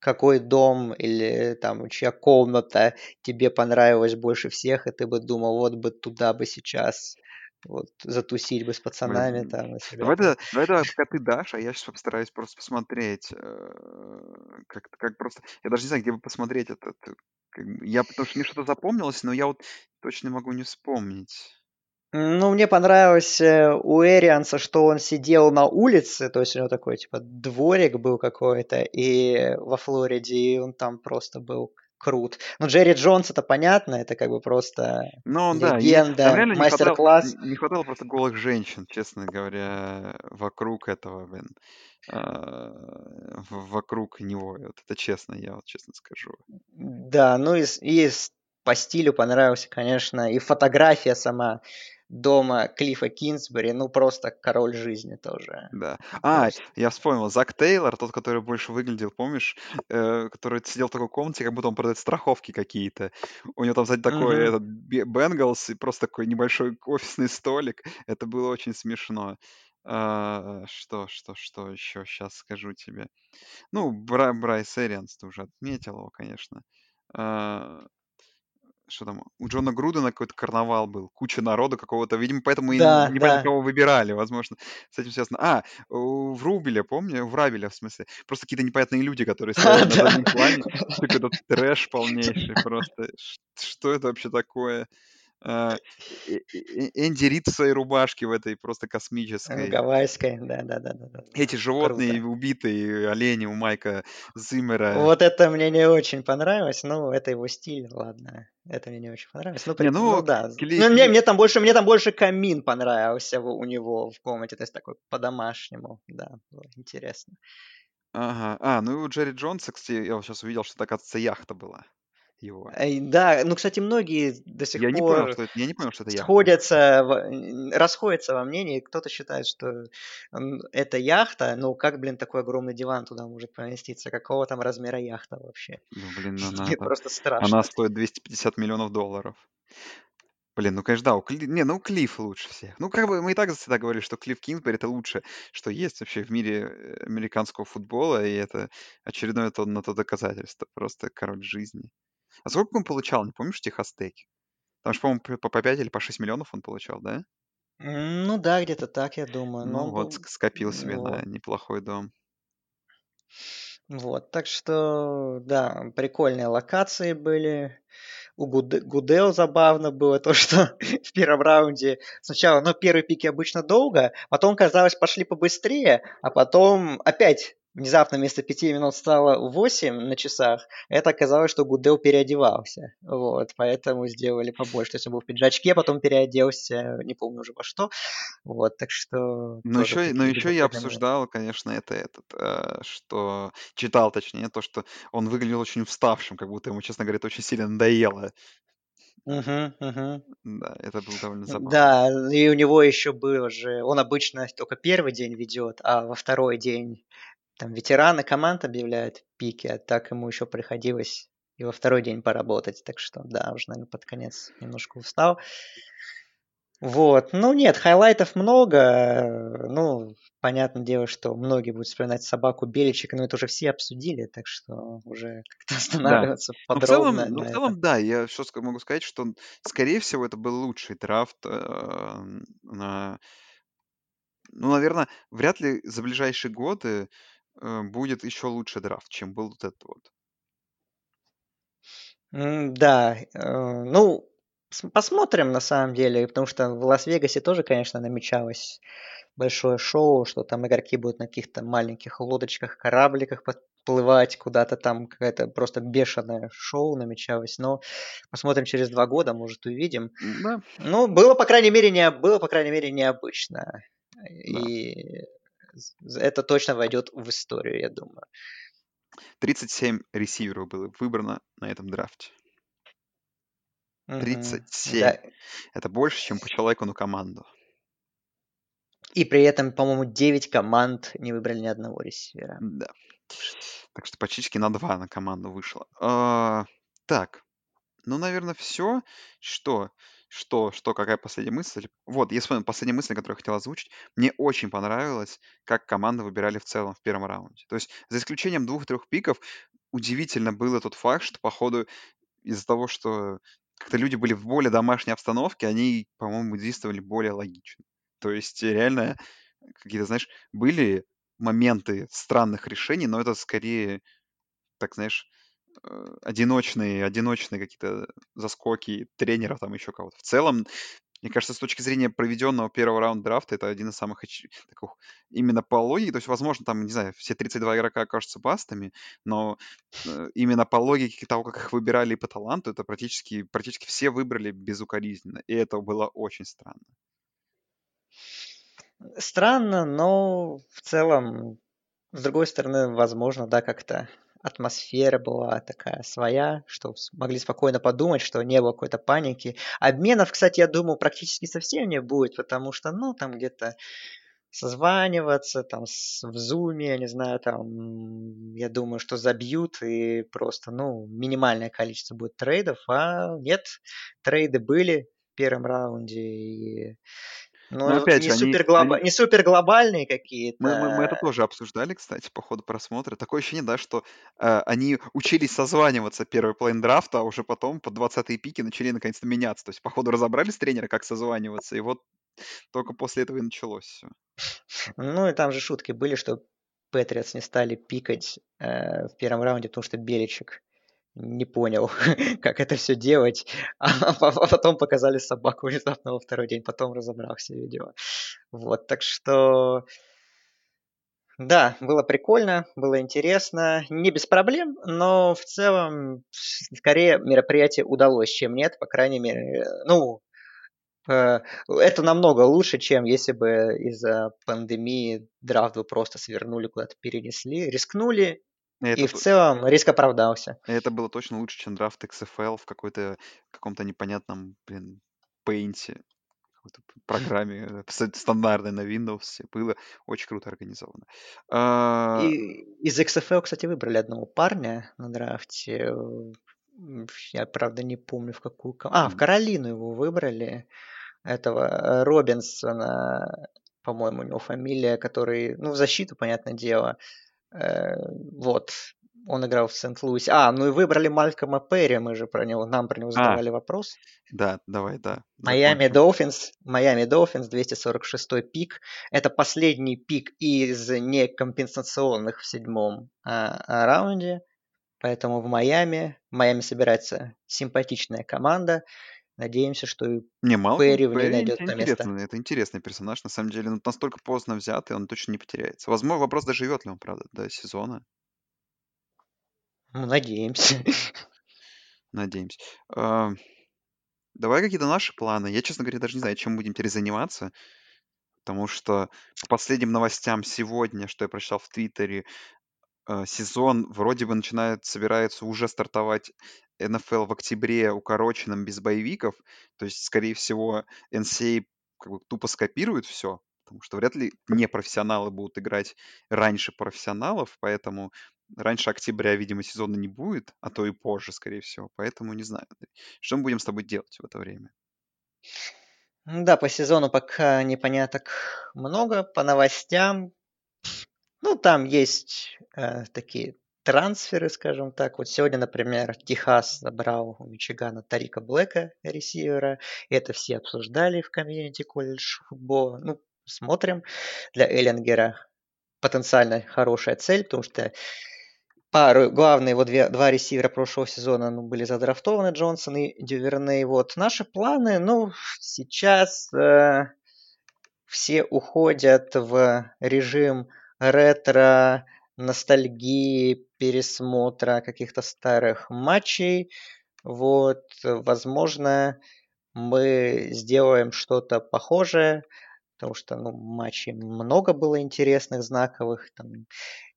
Speaker 3: какой дом или там чья комната тебе понравилась больше всех, и ты бы думал, вот бы туда бы сейчас вот, затусить бы с пацанами там.
Speaker 2: Давай тогда, давай пока ты дашь, а я сейчас постараюсь просто посмотреть, э, как, как просто... Я даже не знаю, где бы посмотреть этот бы я потому что мне что-то запомнилось, но я вот точно могу не вспомнить.
Speaker 3: Ну, мне понравилось э, у Эрианса, что он сидел на улице, то есть у него такой, типа, дворик был какой-то, и во Флориде, и он там просто был крут. Ну, Джерри Джонс, это понятно, это как бы просто
Speaker 2: Ну да,
Speaker 3: легенда,
Speaker 2: там реально не хватало,
Speaker 3: мастер-класс.
Speaker 2: не хватало просто голых женщин, честно говоря, вокруг этого, блин, а, вокруг него. Вот это честно, я вот честно скажу.
Speaker 3: Да, ну и, и по стилю понравился, конечно, и фотография сама дома Клиффа Кинсбери, ну просто король жизни тоже.
Speaker 2: Да. А,
Speaker 3: Просто.
Speaker 2: я вспомнил, Зак Тейлор, тот, который больше выглядел, помнишь, э, который сидел в такой комнате, как будто он продает страховки какие-то. У него там, сзади такой
Speaker 3: Мгм.
Speaker 2: этот Бенгалс и просто такой небольшой офисный столик. Это было очень смешно. А, что, что, что еще сейчас скажу тебе? Ну, Бра- Брайс Эрианс, ты уже отметил его, конечно. А, что там, у Джона Грудена какой-то карнавал был, куча народа какого-то, видимо, поэтому и
Speaker 3: Да,
Speaker 2: непонятно,
Speaker 3: да.
Speaker 2: кого выбирали, возможно, с этим связано. А, в Рубеле, помню, в Рабеле, в смысле, просто какие-то непонятные люди, которые стояли на заднем плане, какой-то трэш полнейший просто. Что это вообще такое? Э- Энди Рид в своей рубашке в этой просто космической.
Speaker 3: Гавайской, да, да, да, да, да.
Speaker 2: Эти животные
Speaker 3: Круто.
Speaker 2: убитые, олени у Майка Зиммера.
Speaker 3: Вот это мне не очень понравилось, ну, это его стиль, ладно. Это мне не очень понравилось. Ну,
Speaker 2: Не,
Speaker 3: ну
Speaker 2: ну,
Speaker 3: да.
Speaker 2: Кли-
Speaker 3: Ну, мне, мне там больше, мне там больше камин понравился у него в комнате, то есть такой по-домашнему, да, было интересно.
Speaker 2: Ага. А, ну и у Джерри Джонса, кстати, я сейчас увидел, что, оказывается, яхта была его.
Speaker 3: Эй, Да, ну, кстати, многие до сих
Speaker 2: Я не понял,
Speaker 3: пор
Speaker 2: что это, я не понял, что это
Speaker 3: сходятся, в- расходятся во мнении. Кто-то считает, что это яхта, ну, как, блин, такой огромный диван туда может поместиться? Какого там размера яхта вообще?
Speaker 2: Ну, блин, она,
Speaker 3: Мне просто
Speaker 2: она
Speaker 3: страшно.
Speaker 2: стоит 250 миллионов долларов. Блин, ну, конечно, да, у Кли... не, ну, Клифф лучше всех. Ну, как бы мы и так всегда говорили, что Клифф Кинсбери это лучше, что есть вообще в мире э, американского футбола, и это очередное то, на то доказательство. Просто король жизни. А сколько он получал, не помнишь, в Техастеке? Там же, по-моему, по по 5 или по 6 миллионов он получал, да?
Speaker 3: Ну да, где-то так, я думаю. Но
Speaker 2: Ну
Speaker 3: он
Speaker 2: вот,
Speaker 3: был...
Speaker 2: скопил себе
Speaker 3: Вот.
Speaker 2: неплохой дом.
Speaker 3: Вот, так что, да, прикольные локации были. У Гуде- Гудео забавно было то, что в первом раунде сначала, ну, первые пики обычно долго, потом, казалось, пошли побыстрее, а потом опять внезапно вместо пяти минут стало 8 на часах. Это оказалось, что Гудео переодевался. Вот, поэтому сделали побольше. То есть он был в пиджачке, потом переоделся, не помню уже во что. Вот, так что
Speaker 2: Но еще, но еще я обсуждал, конечно, это этот, э, что читал, точнее, то, что он выглядел очень уставшим, как будто ему, честно говоря, это очень сильно надоело.
Speaker 3: Мгм, мгм.
Speaker 2: Да, это было довольно забавно.
Speaker 3: Да, и у него еще было же, он обычно только первый день ведет, а во второй день там ветераны команд объявляют пики, а так ему еще приходилось и во второй день поработать, так что да, уже, наверное, под конец немножко устал. Вот, ну нет, хайлайтов много, ну, понятное дело, что многие будут вспоминать собаку Беличика, но это уже все обсудили, так что уже как-то
Speaker 2: Да.
Speaker 3: останавливаться
Speaker 2: Ну, в целом,
Speaker 3: подробно
Speaker 2: ну, в целом, да, я что могу сказать, что, скорее всего, это был лучший драфт э, на... Ну, наверное, вряд ли за ближайшие годы будет еще лучше драфт, чем был вот этот вот.
Speaker 3: Да, э, ну, посмотрим на самом деле, потому что в Лас-Вегасе тоже, конечно, намечалось большое шоу, что там игроки будут на каких-то маленьких лодочках, корабликах подплывать куда-то там, какое-то просто бешеное шоу намечалось, но посмотрим через два года, может, увидим.
Speaker 2: Да,
Speaker 3: Ну, было, по крайней мере, не, было, по крайней мере, необычно.
Speaker 2: да.
Speaker 3: И это точно войдет в историю, я думаю.
Speaker 2: 37 ресиверов было выбрано на этом драфте.
Speaker 3: Мгм.
Speaker 2: 37.
Speaker 3: Да.
Speaker 2: Это больше, чем по человеку на команду.
Speaker 3: И при этом, по-моему, 9 команд не выбрали ни одного ресивера.
Speaker 2: Да. Так что почти на 2 на команду вышло. А, так, ну, наверное, все. Что? Что? Что? Какая последняя мысль? Вот, я вспомнил последняя мысль, которую я хотел озвучить. Мне очень понравилось, как команды выбирали в целом в первом раунде. То есть, за исключением двух-трех пиков, удивительно было тот факт, что, походу, из-за того, что как-то люди были в более домашней обстановке, они, по-моему, действовали более логично. То есть, э, реально, какие-то, знаешь, были моменты странных решений, но это скорее, так знаешь, одиночные, одиночные какие-то заскоки тренера, там еще кого-то. В целом, мне кажется, с точки зрения проведенного первого раунда драфта, это один из самых таких, именно по логике, то есть, возможно, там, не знаю, все 32 игрока окажутся бастами, но э, именно по логике того, как их выбирали по таланту, это практически, практически все выбрали безукоризненно, и это было очень странно.
Speaker 3: Странно, но в целом, с другой стороны, возможно, да, как-то атмосфера была такая своя, что могли спокойно подумать, что не было какой-то паники. Обменов, кстати, я думаю, практически совсем не будет, потому что, ну, там где-то созваниваться, там, в зуме, я не знаю, там, я думаю, что забьют и просто, ну, минимальное количество будет трейдов, а нет, трейды были в первом раунде, и ну, Но опять не, же, супер глоб... они... не супер глобальные какие-то.
Speaker 2: Мы, мы, мы это тоже обсуждали, кстати, по ходу просмотра. Такое ощущение, да, что э, они учились созваниваться первый плейн драфта, а уже потом по 20-е пики начали наконец-то меняться. То есть, по ходу разобрались тренера, как созваниваться, и вот только после этого и началось все.
Speaker 3: Ну и там же шутки были, что Патриотс не стали пикать э, в первом раунде, потому что Беличек не понял, как это все делать, а, потом показали собаку внезапно во второй день, потом разобрался видео. Вот, так что... Да, было прикольно, было интересно, не без проблем, но в целом скорее мероприятие удалось, чем нет, по крайней мере, ну, э, это намного лучше, чем если бы из-за пандемии драфт бы просто свернули, куда-то перенесли, рискнули, и, в целом риск оправдался.
Speaker 2: Это было точно лучше, чем драфт XFL в какой-то каком-то непонятном, блин, пейнте, какой-то программе э, стандартной на Windows. Было очень круто организовано.
Speaker 3: А, И из XFL, кстати, выбрали одного парня на драфте. Я, правда, не помню, в какую... А, в Каролину его выбрали. Этого э, Робинсона, по-моему, у него фамилия, который, ну, в защиту, понятное дело, вот. Он играл в Сент-Луисе. А, ну и выбрали Малькома Перри, мы же про него, нам про него а. задавали а, вопрос.
Speaker 2: Да, давай, да.
Speaker 3: Майами Долфинс, Майами Долфинс, 246 пик. Это последний пик из некомпенсационных в седьмом а, а, раунде. Поэтому в Майами, в Майами собирается симпатичная команда. Надеемся, что и
Speaker 2: Не, Малкольм Перри в ней найдет это место. это интересный персонаж, на самом деле. Ну, настолько поздно взятый, он точно не потеряется. Возможно, вопрос, доживет ли он, правда, до сезона.
Speaker 3: Ну, надеемся.
Speaker 2: Надеемся. А, давай какие-то наши планы. Я, честно говоря, даже не знаю, чем будем теперь заниматься. Потому что по последним новостям сегодня, что я прочитал в Твиттере, а, сезон вроде бы начинает, собирается уже стартовать НФЛ в октябре укороченном без боевиков, то есть, скорее всего, NCAA как бы тупо скопирует все, потому что вряд ли непрофессионалы будут играть раньше профессионалов, поэтому раньше октября, видимо, сезона не будет, а то и позже, скорее всего. Поэтому не знаю. Что мы будем с тобой делать в это время?
Speaker 3: Да, по сезону пока непоняток много, по новостям. Ну, там есть э, такие трансферы, скажем так. Вот сегодня, например, Техас забрал у Мичигана Тарика Блэка, ресивера. Это все обсуждали в комьюнити колледж футбола. Ну, смотрим. Для Эллингера потенциально хорошая цель, потому что пару, главные вот две, два ресивера прошлого сезона ну, были задрафтованы, Джонсон и Дюверней. Вот наши планы, ну, сейчас э, все уходят в режим ретро, ностальгии, пересмотра каких-то старых матчей. Вот, возможно, мы сделаем что-то похожее, потому что ну, матчей много было интересных, знаковых, там,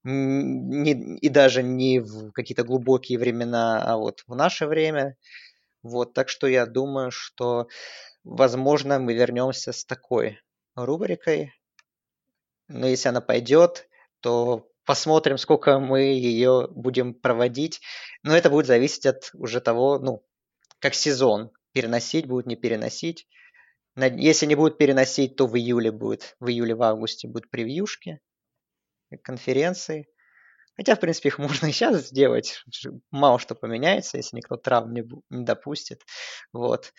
Speaker 3: не, и даже не в какие-то глубокие времена, а вот в наше время. Вот, так что я думаю, что, возможно, мы вернемся с такой рубрикой. Но если она пойдет, то посмотрим, сколько мы ее будем проводить. Но это будет зависеть от уже того, ну, как сезон. Переносить будет, не переносить. Если не будет переносить, то в июле будет, в июле, в августе будут превьюшки, конференции. Хотя, в принципе, их можно и сейчас сделать. Мало что поменяется, если никто травм не, не допустит. Вот.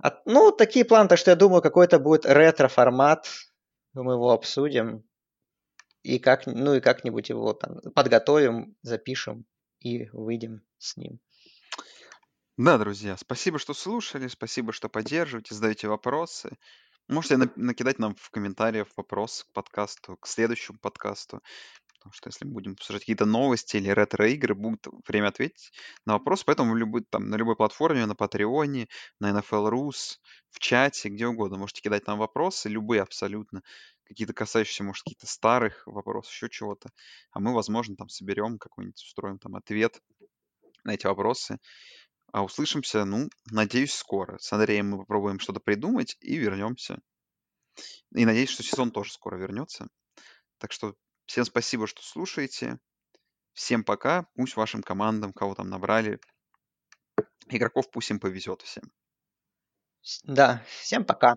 Speaker 3: А, ну, такие планы, так что я думаю, какой-то будет ретро-формат. Мы его обсудим и как, ну и как-нибудь его там подготовим, запишем и выйдем с ним.
Speaker 2: Да, друзья, спасибо, что слушали, спасибо, что поддерживаете, задаете вопросы. Можете накидать нам в комментариях вопрос к подкасту, к следующему подкасту. Потому что если мы будем обсуждать какие-то новости или ретро-игры, будет время ответить на вопрос. Поэтому любой, там, на любой платформе, на Патреоне, на NFL Rus, в чате, где угодно. Можете кидать нам вопросы, любые абсолютно. Какие-то касающиеся, может, каких-то старых вопросов, еще чего-то. А мы, возможно, там соберем какой-нибудь, устроим там ответ на эти вопросы. А услышимся, ну, надеюсь, скоро. С Андреем мы попробуем что-то придумать и вернемся. И надеюсь, что сезон тоже скоро вернется. Так что Всем спасибо, что слушаете. Всем пока. Пусть вашим командам, кого там набрали, игроков пусть им повезет всем.
Speaker 3: Да, всем пока.